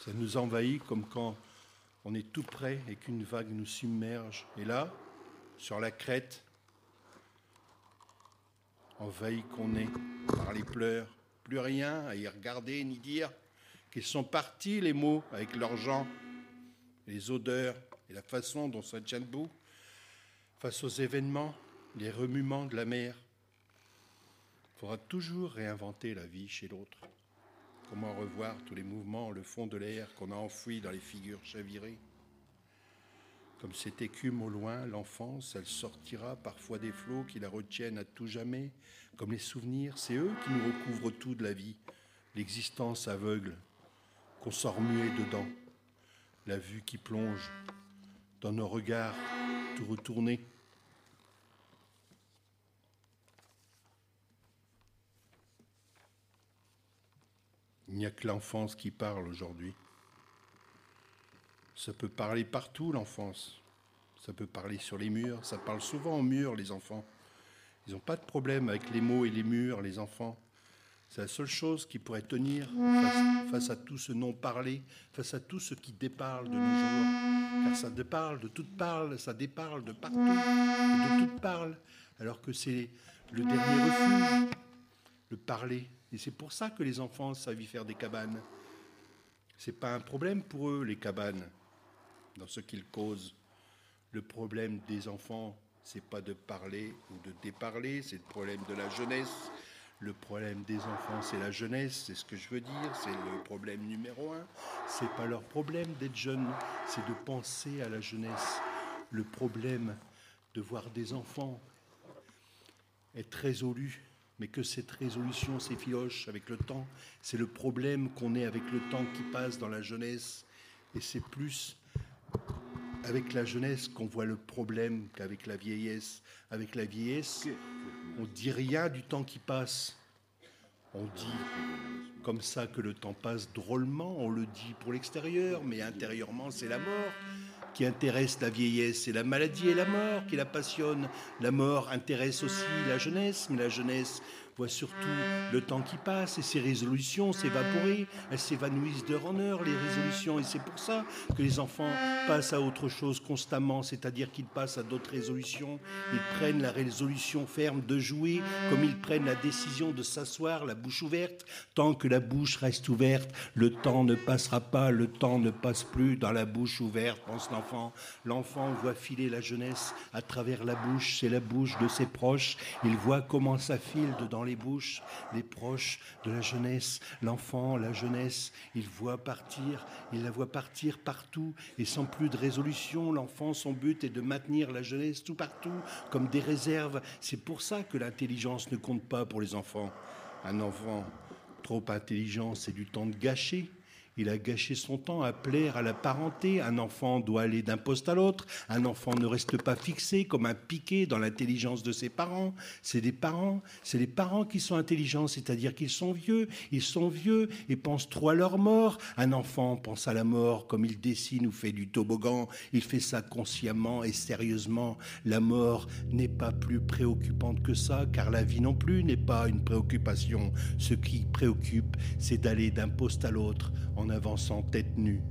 Ça nous envahit comme quand on est tout près et qu'une vague nous submerge. Et là, sur la crête, envahi qu'on est par les pleurs, plus rien à y regarder ni dire qu'ils sont partis les mots avec leurs gens, les odeurs et la façon dont ça tient face aux événements, les remuements de la mer. Il faudra toujours réinventer la vie chez l'autre. Comment revoir tous les mouvements, le fond de l'air qu'on a enfoui dans les figures chavirées Comme cette écume au loin, l'enfance, elle sortira parfois des flots qui la retiennent à tout jamais. Comme les souvenirs, c'est eux qui nous recouvrent tout de la vie, l'existence aveugle, qu'on sort remuer dedans, la vue qui plonge dans nos regards tout retournés. Il n'y a que l'enfance qui parle aujourd'hui. Ça peut parler partout, l'enfance. Ça peut parler sur les murs. Ça parle souvent aux murs, les enfants. Ils n'ont pas de problème avec les mots et les murs, les enfants. C'est la seule chose qui pourrait tenir face, à tout ce non-parler, face à tout ce qui déparle de nos jours. Car ça déparle de toute parle, ça déparle de partout, de toute parle. Alors que c'est le dernier refuge, le parler. Et c'est pour ça que les enfants savent y faire des cabanes. C'est pas un problème pour eux, les cabanes, dans ce qu'ils causent. Le problème des enfants, c'est pas de parler ou de déparler, c'est le problème de la jeunesse. Le problème des enfants, c'est la jeunesse, c'est ce que je veux dire, c'est le problème numéro un. C'est pas leur problème d'être jeune, c'est de penser à la jeunesse. Le problème de voir des enfants être résolus, mais que cette résolution s'effiloche avec le temps, c'est le problème qu'on ait avec le temps qui passe dans la jeunesse, et c'est plus avec la jeunesse qu'on voit le problème qu'avec la vieillesse. Avec la vieillesse, on dit rien du temps qui passe. On dit comme ça que le temps passe drôlement, on le dit pour l'extérieur, mais intérieurement c'est la mort qui intéresse la vieillesse, c'est la maladie et la mort qui la passionne. La mort intéresse aussi la jeunesse, mais la jeunesse voit surtout le temps qui passe et ses résolutions s'évaporer. Elles s'évanouissent d'heure en heure, les résolutions. Et c'est pour ça que les enfants passent à autre chose constamment, c'est-à-dire qu'ils passent à d'autres résolutions. Ils prennent la résolution ferme de jouer, comme ils prennent la décision de s'asseoir, la bouche ouverte. Tant que la bouche reste ouverte, le temps ne passera pas, le temps ne passe plus dans la bouche ouverte, pense l'enfant. L'enfant voit filer la jeunesse à travers la bouche, c'est la bouche de ses proches. Il voit comment ça file dans les bouches, les proches de la jeunesse, l'enfant, la jeunesse. Il voit partir, il la voit partir partout et sans plus de résolution. L'enfant, son but est de maintenir la jeunesse tout partout, comme des réserves. C'est pour ça que l'intelligence ne compte pas pour les enfants. Un enfant trop intelligent, c'est du temps de gâcher. Il a gâché son temps à plaire à la parenté. Un enfant doit aller d'un poste à l'autre. Un enfant ne reste pas fixé comme un piqué dans l'intelligence de ses parents. C'est des parents, c'est les parents qui sont intelligents, c'est-à-dire qu'ils sont vieux. Ils sont vieux et pensent trop à leur mort. Un enfant pense à la mort comme il dessine ou fait du toboggan. Il fait ça consciemment et sérieusement. La mort n'est pas plus préoccupante que ça, car la vie non plus n'est pas une préoccupation. Ce qui préoccupe, c'est d'aller d'un poste à l'autre en avançant tête nue.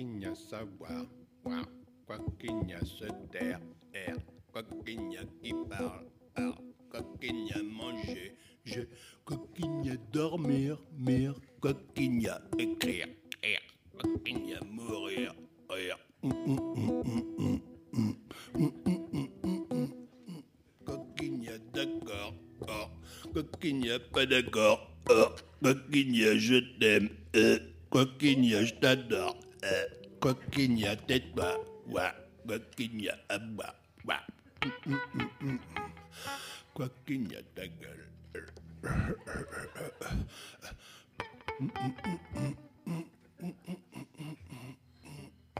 qu'il a savoir, quoi, quoi qu'il a se taire, air, quoi qu'il a qui parle, quoi qu'il a manger, je, quoi qu'il a dormir, mire, quoi qu'il a écrire, air, quoi qu'il a mourir, air. Quoi qu'il a d'accord, quoi qu'il a pas d'accord, quoi qu'il a je t'aime, euh, quoi qu'il a je t'adore. Bakinya tête bas, wa, Bakinya à wa. Quoi qu'il a ta gueule.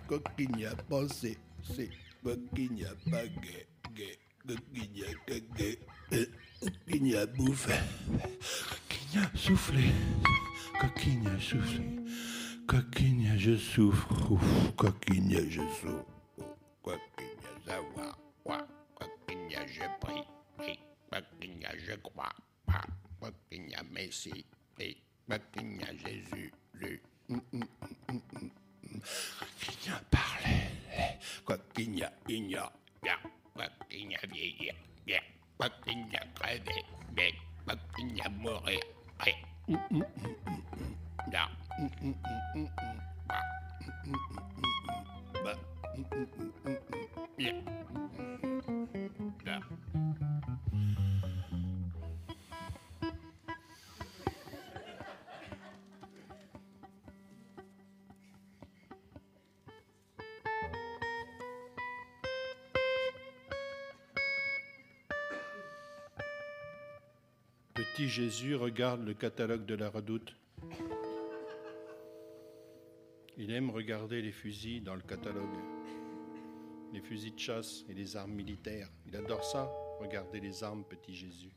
Quoi qu'il n'y a c'est. ma à Jésus. Lui. Coquigna parlait, coquigna igna, bien, coquigna vieillir, bien, coquigna crever, bien, coquigna mourir, Petit Jésus regarde le catalogue de la redoute. Il aime regarder les fusils dans le catalogue, les fusils de chasse et les armes militaires. Il adore ça, regarder les armes, petit Jésus.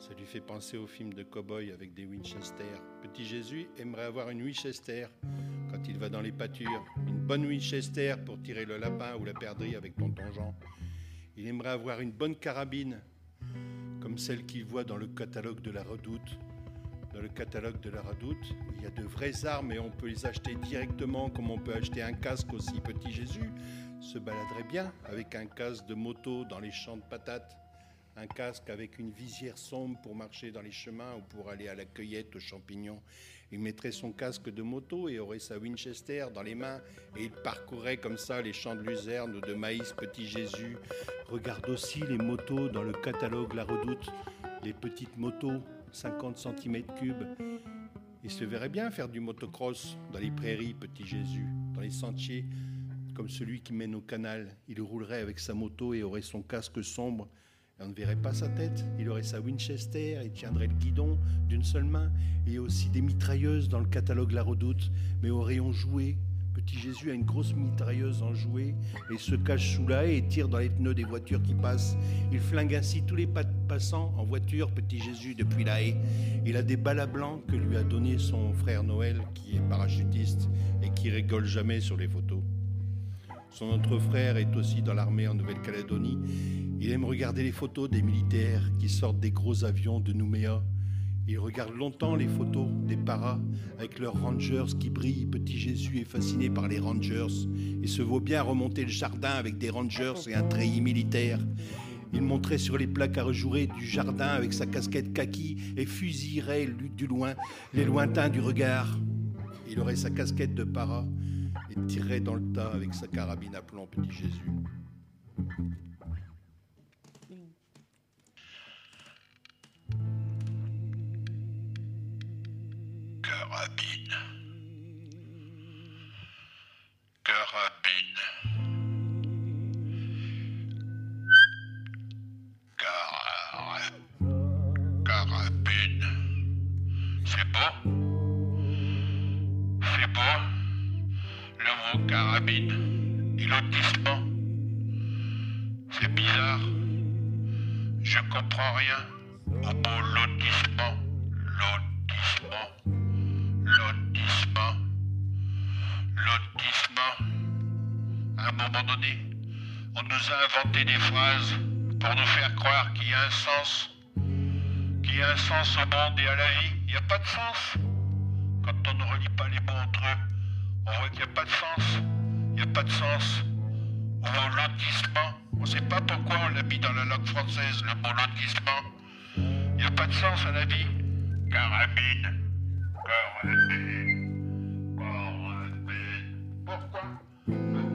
Ça lui fait penser au film de cow-boy avec des Winchester. Petit Jésus aimerait avoir une Winchester quand il va dans les pâtures. Une bonne Winchester pour tirer le lapin ou la perdrix avec tonton Jean. Il aimerait avoir une bonne carabine, comme celle qu'il voit dans le catalogue de la Redoute. Dans le catalogue de la Redoute, il y a de vraies armes et on peut les acheter directement comme on peut acheter un casque aussi. Petit Jésus se baladerait bien avec un casque de moto dans les champs de patates. Un casque avec une visière sombre pour marcher dans les chemins ou pour aller à la cueillette aux champignons. Il mettrait son casque de moto et aurait sa Winchester dans les mains et il parcourrait comme ça les champs de luzerne ou de maïs Petit Jésus. Regarde aussi les motos dans le catalogue La Redoute, les petites motos 50 cm3. Il se verrait bien faire du motocross dans les prairies Petit Jésus, dans les sentiers comme celui qui mène au canal. Il roulerait avec sa moto et aurait son casque sombre on ne verrait pas sa tête. Il aurait sa Winchester, il tiendrait le guidon d'une seule main. Et aussi des mitrailleuses dans le catalogue La Redoute, mais au rayon jouet. Petit Jésus a une grosse mitrailleuse en jouet et se cache sous la haie et tire dans les pneus des voitures qui passent. Il flingue ainsi tous les passants en voiture, Petit Jésus, depuis la haie. Il a des balles à blanc que lui a donné son frère Noël, qui est parachutiste et qui rigole jamais sur les photos. Son autre frère est aussi dans l'armée en Nouvelle-Calédonie. Il aime regarder les photos des militaires qui sortent des gros avions de Nouméa. Il regarde longtemps les photos des paras avec leurs rangers qui brillent. Petit Jésus est fasciné par les rangers. Il se vaut bien remonter le jardin avec des rangers et un treillis militaire. Il monterait sur les plaques à rejouer du jardin avec sa casquette kaki et fusillerait du loin les lointains du regard. Il aurait sa casquette de para et tirerait dans le tas avec sa carabine à plomb, petit Jésus. Carabine. Carabine. Carabine. Et lotissement. C'est bizarre. Je comprends rien au mot lotissement. Lotissement. Lotissement. Lotissement. À un moment donné, on nous a inventé des phrases pour nous faire croire qu'il y a un sens. Qu'il y a un sens au monde et à la vie. Il n'y a pas de sens. Quand on ne relie pas les mots entre eux, on voit qu'il n'y a pas de sens. A pas de sens. Au mot lotissement, on sait pas pourquoi on l'a mis dans la langue française, le mot lotissement. Il n'y a pas de sens à la vie. Carabine. Carabine. Carabine. Pourquoi?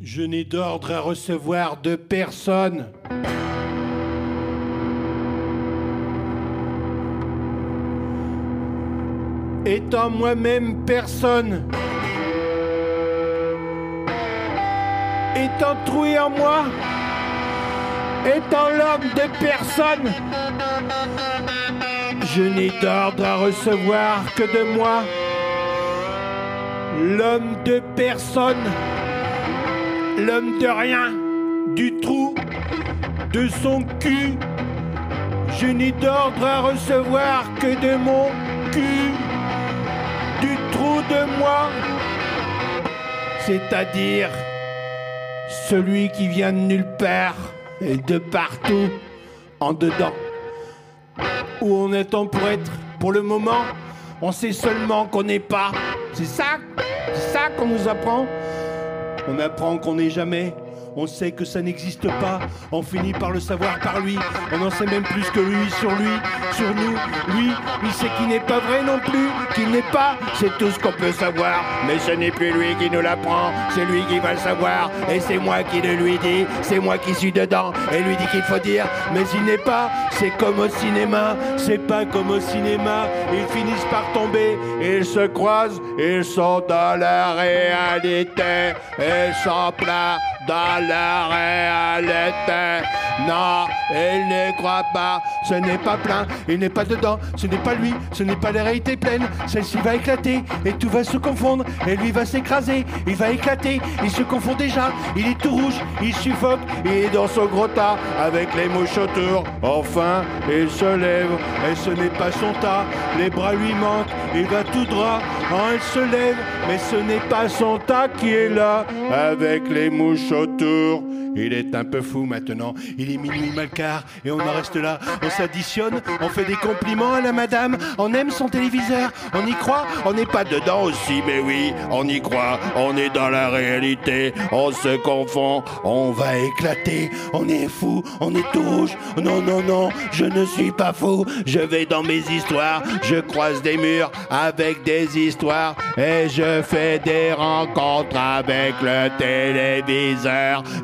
Je n'ai d'ordre à recevoir de personne. Étant moi-même personne. Étant troué en moi. Étant l'homme de personne. Je n'ai d'ordre à recevoir que de moi. L'homme de personne l'homme de rien, du trou, de son cul. Je n'ai d'ordre à recevoir que de mon cul, du trou de moi, c'est-à-dire celui qui vient de nulle part et de partout, en dedans. Où on attend pour être, pour le moment, on sait seulement qu'on n'est pas. C'est ça, c'est ça qu'on nous apprend. On apprend qu'on n'est jamais. On sait que ça n'existe pas. On finit par le savoir par lui. On en sait même plus que lui sur lui, sur nous. Lui, il sait qu'il n'est pas vrai non plus. Qu'il n'est pas. C'est tout ce qu'on peut savoir. Mais ce n'est plus lui qui nous l'apprend. C'est lui qui va le savoir. Et c'est moi qui le lui dis. C'est moi qui suis dedans. Et lui dit qu'il faut dire. Mais il n'est pas. C'est comme au cinéma. C'est pas comme au cinéma. Ils finissent par tomber. Ils se croisent. Ils sont dans la réalité. Ils sont pleins dans la réalité. Non, il ne croit pas, ce n'est pas plein, il n'est pas dedans, ce n'est pas lui, ce n'est pas la réalité pleine. Celle-ci va éclater. Et tout va se confondre. Et lui va s'écraser, il va éclater, il se confond déjà, il est tout rouge, il suffoque, il est dans son gros tas. Avec les mouches. Enfin, il se lève. Et ce n'est pas son tas, les bras lui manquent, il va tout droit, hein, il se lève, mais ce n'est pas son tas qui est là. Avec les mouches Il est un peu fou maintenant. Il est minuit mal quart et on en reste là. On s'additionne, on fait des compliments à la madame, on aime son téléviseur, on y croit, on n'est pas dedans aussi, mais oui, on y croit, on est dans la réalité, on se confond, on va éclater, on est fou, on est tout rouge. Non, non, non, je ne suis pas fou, je vais dans mes histoires, je croise des murs avec des histoires. Et je fais des rencontres avec le téléviseur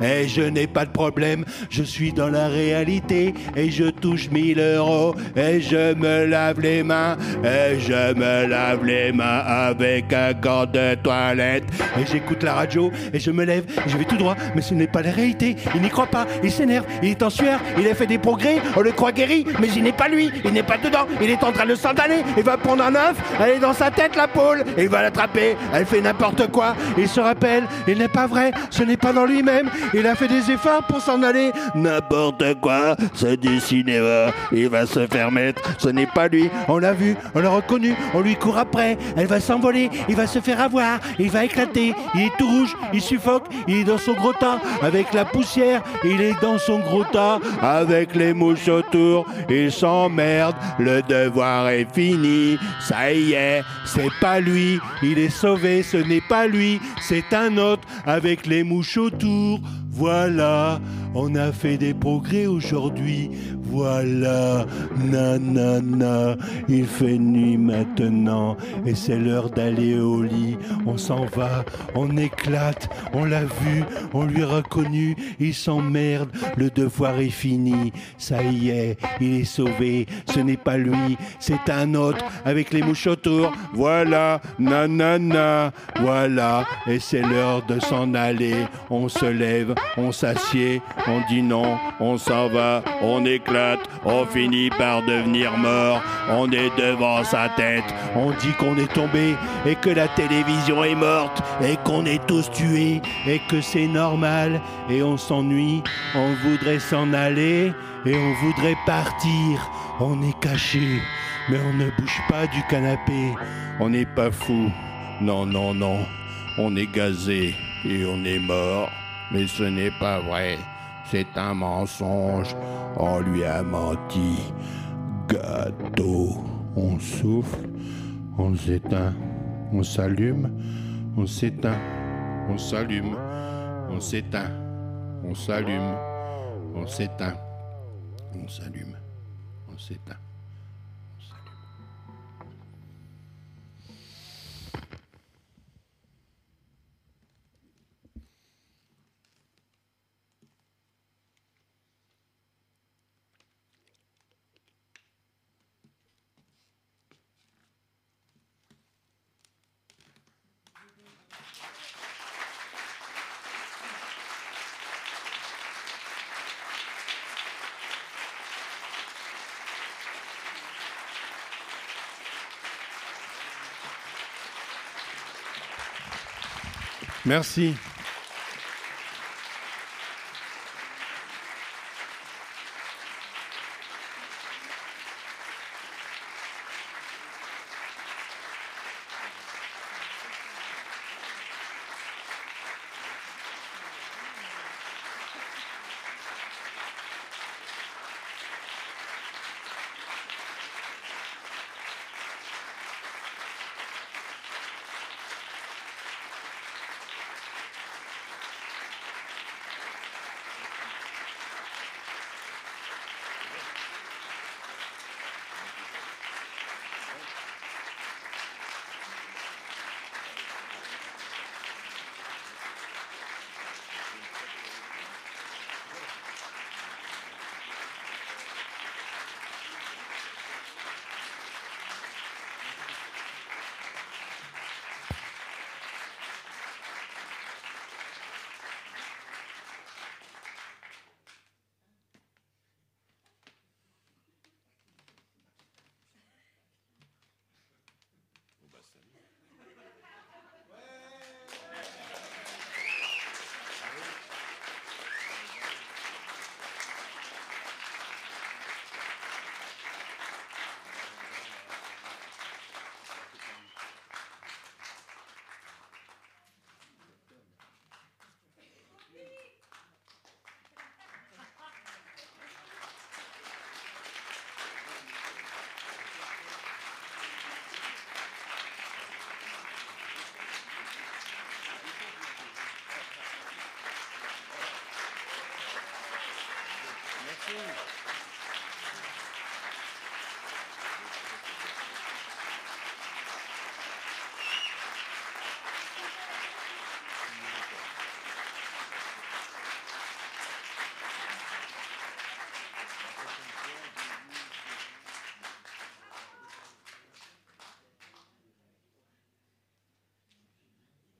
et je n'ai pas de problème, je suis dans la réalité. Et je touche 1000 euros. Et je me lave les mains. Et je me lave les mains avec un gant de toilette. Et j'écoute la radio. Et je me lève. Et je vais tout droit. Mais ce n'est pas la réalité, il n'y croit pas, il s'énerve, il est en sueur, il a fait des progrès, on le croit guéri. Mais il n'est pas lui, il n'est pas dedans, il est en train de s'endaler, il va prendre un œuf, elle est dans sa tête la poule. Et il va l'attraper, elle fait n'importe quoi, il se rappelle, il n'est pas vrai, ce n'est pas dans lui-même, il a fait des efforts pour s'en aller, n'importe quoi, c'est du cinéma, il va se faire mettre, ce n'est pas lui, on l'a vu, on l'a reconnu, on lui court après, elle va s'envoler, il va se faire avoir, il va éclater, il est tout rouge, il suffoque, il est dans son gros tas, avec la poussière, il est dans son gros tas, avec les mouches autour, il s'emmerde, le devoir est fini, ça y est, c'est pas lui, il est sauvé, ce n'est pas lui, c'est un autre, avec les mouches autour, voilà, on a fait des progrès aujourd'hui. Voilà, nanana, il fait nuit maintenant. Et c'est l'heure d'aller au lit. On s'en va, on éclate, on l'a vu, on lui a reconnu, il s'emmerde, le devoir est fini. Ça y est, il est sauvé, ce n'est pas lui, c'est un autre avec les mouches autour. Voilà, nanana, voilà, et c'est l'heure de s'en aller. On se lève, on s'assied, on dit non, on s'en va, on éclate, on finit par devenir mort, on est devant sa tête, on dit qu'on est tombé et que la télévision est morte et qu'on est tous tués et que c'est normal et on s'ennuie, on voudrait s'en aller et on voudrait partir, on est caché. Mais on ne bouge pas du canapé, on n'est pas fou. Non, non, non, on est gazé et on est mort. Mais ce n'est pas vrai, c'est un mensonge. On lui a menti. Gâteau. On souffle, on s'éteint, on s'allume, on s'éteint, on s'allume, on s'éteint, on s'allume, on s'éteint, on s'allume, on s'éteint, Merci. Merci.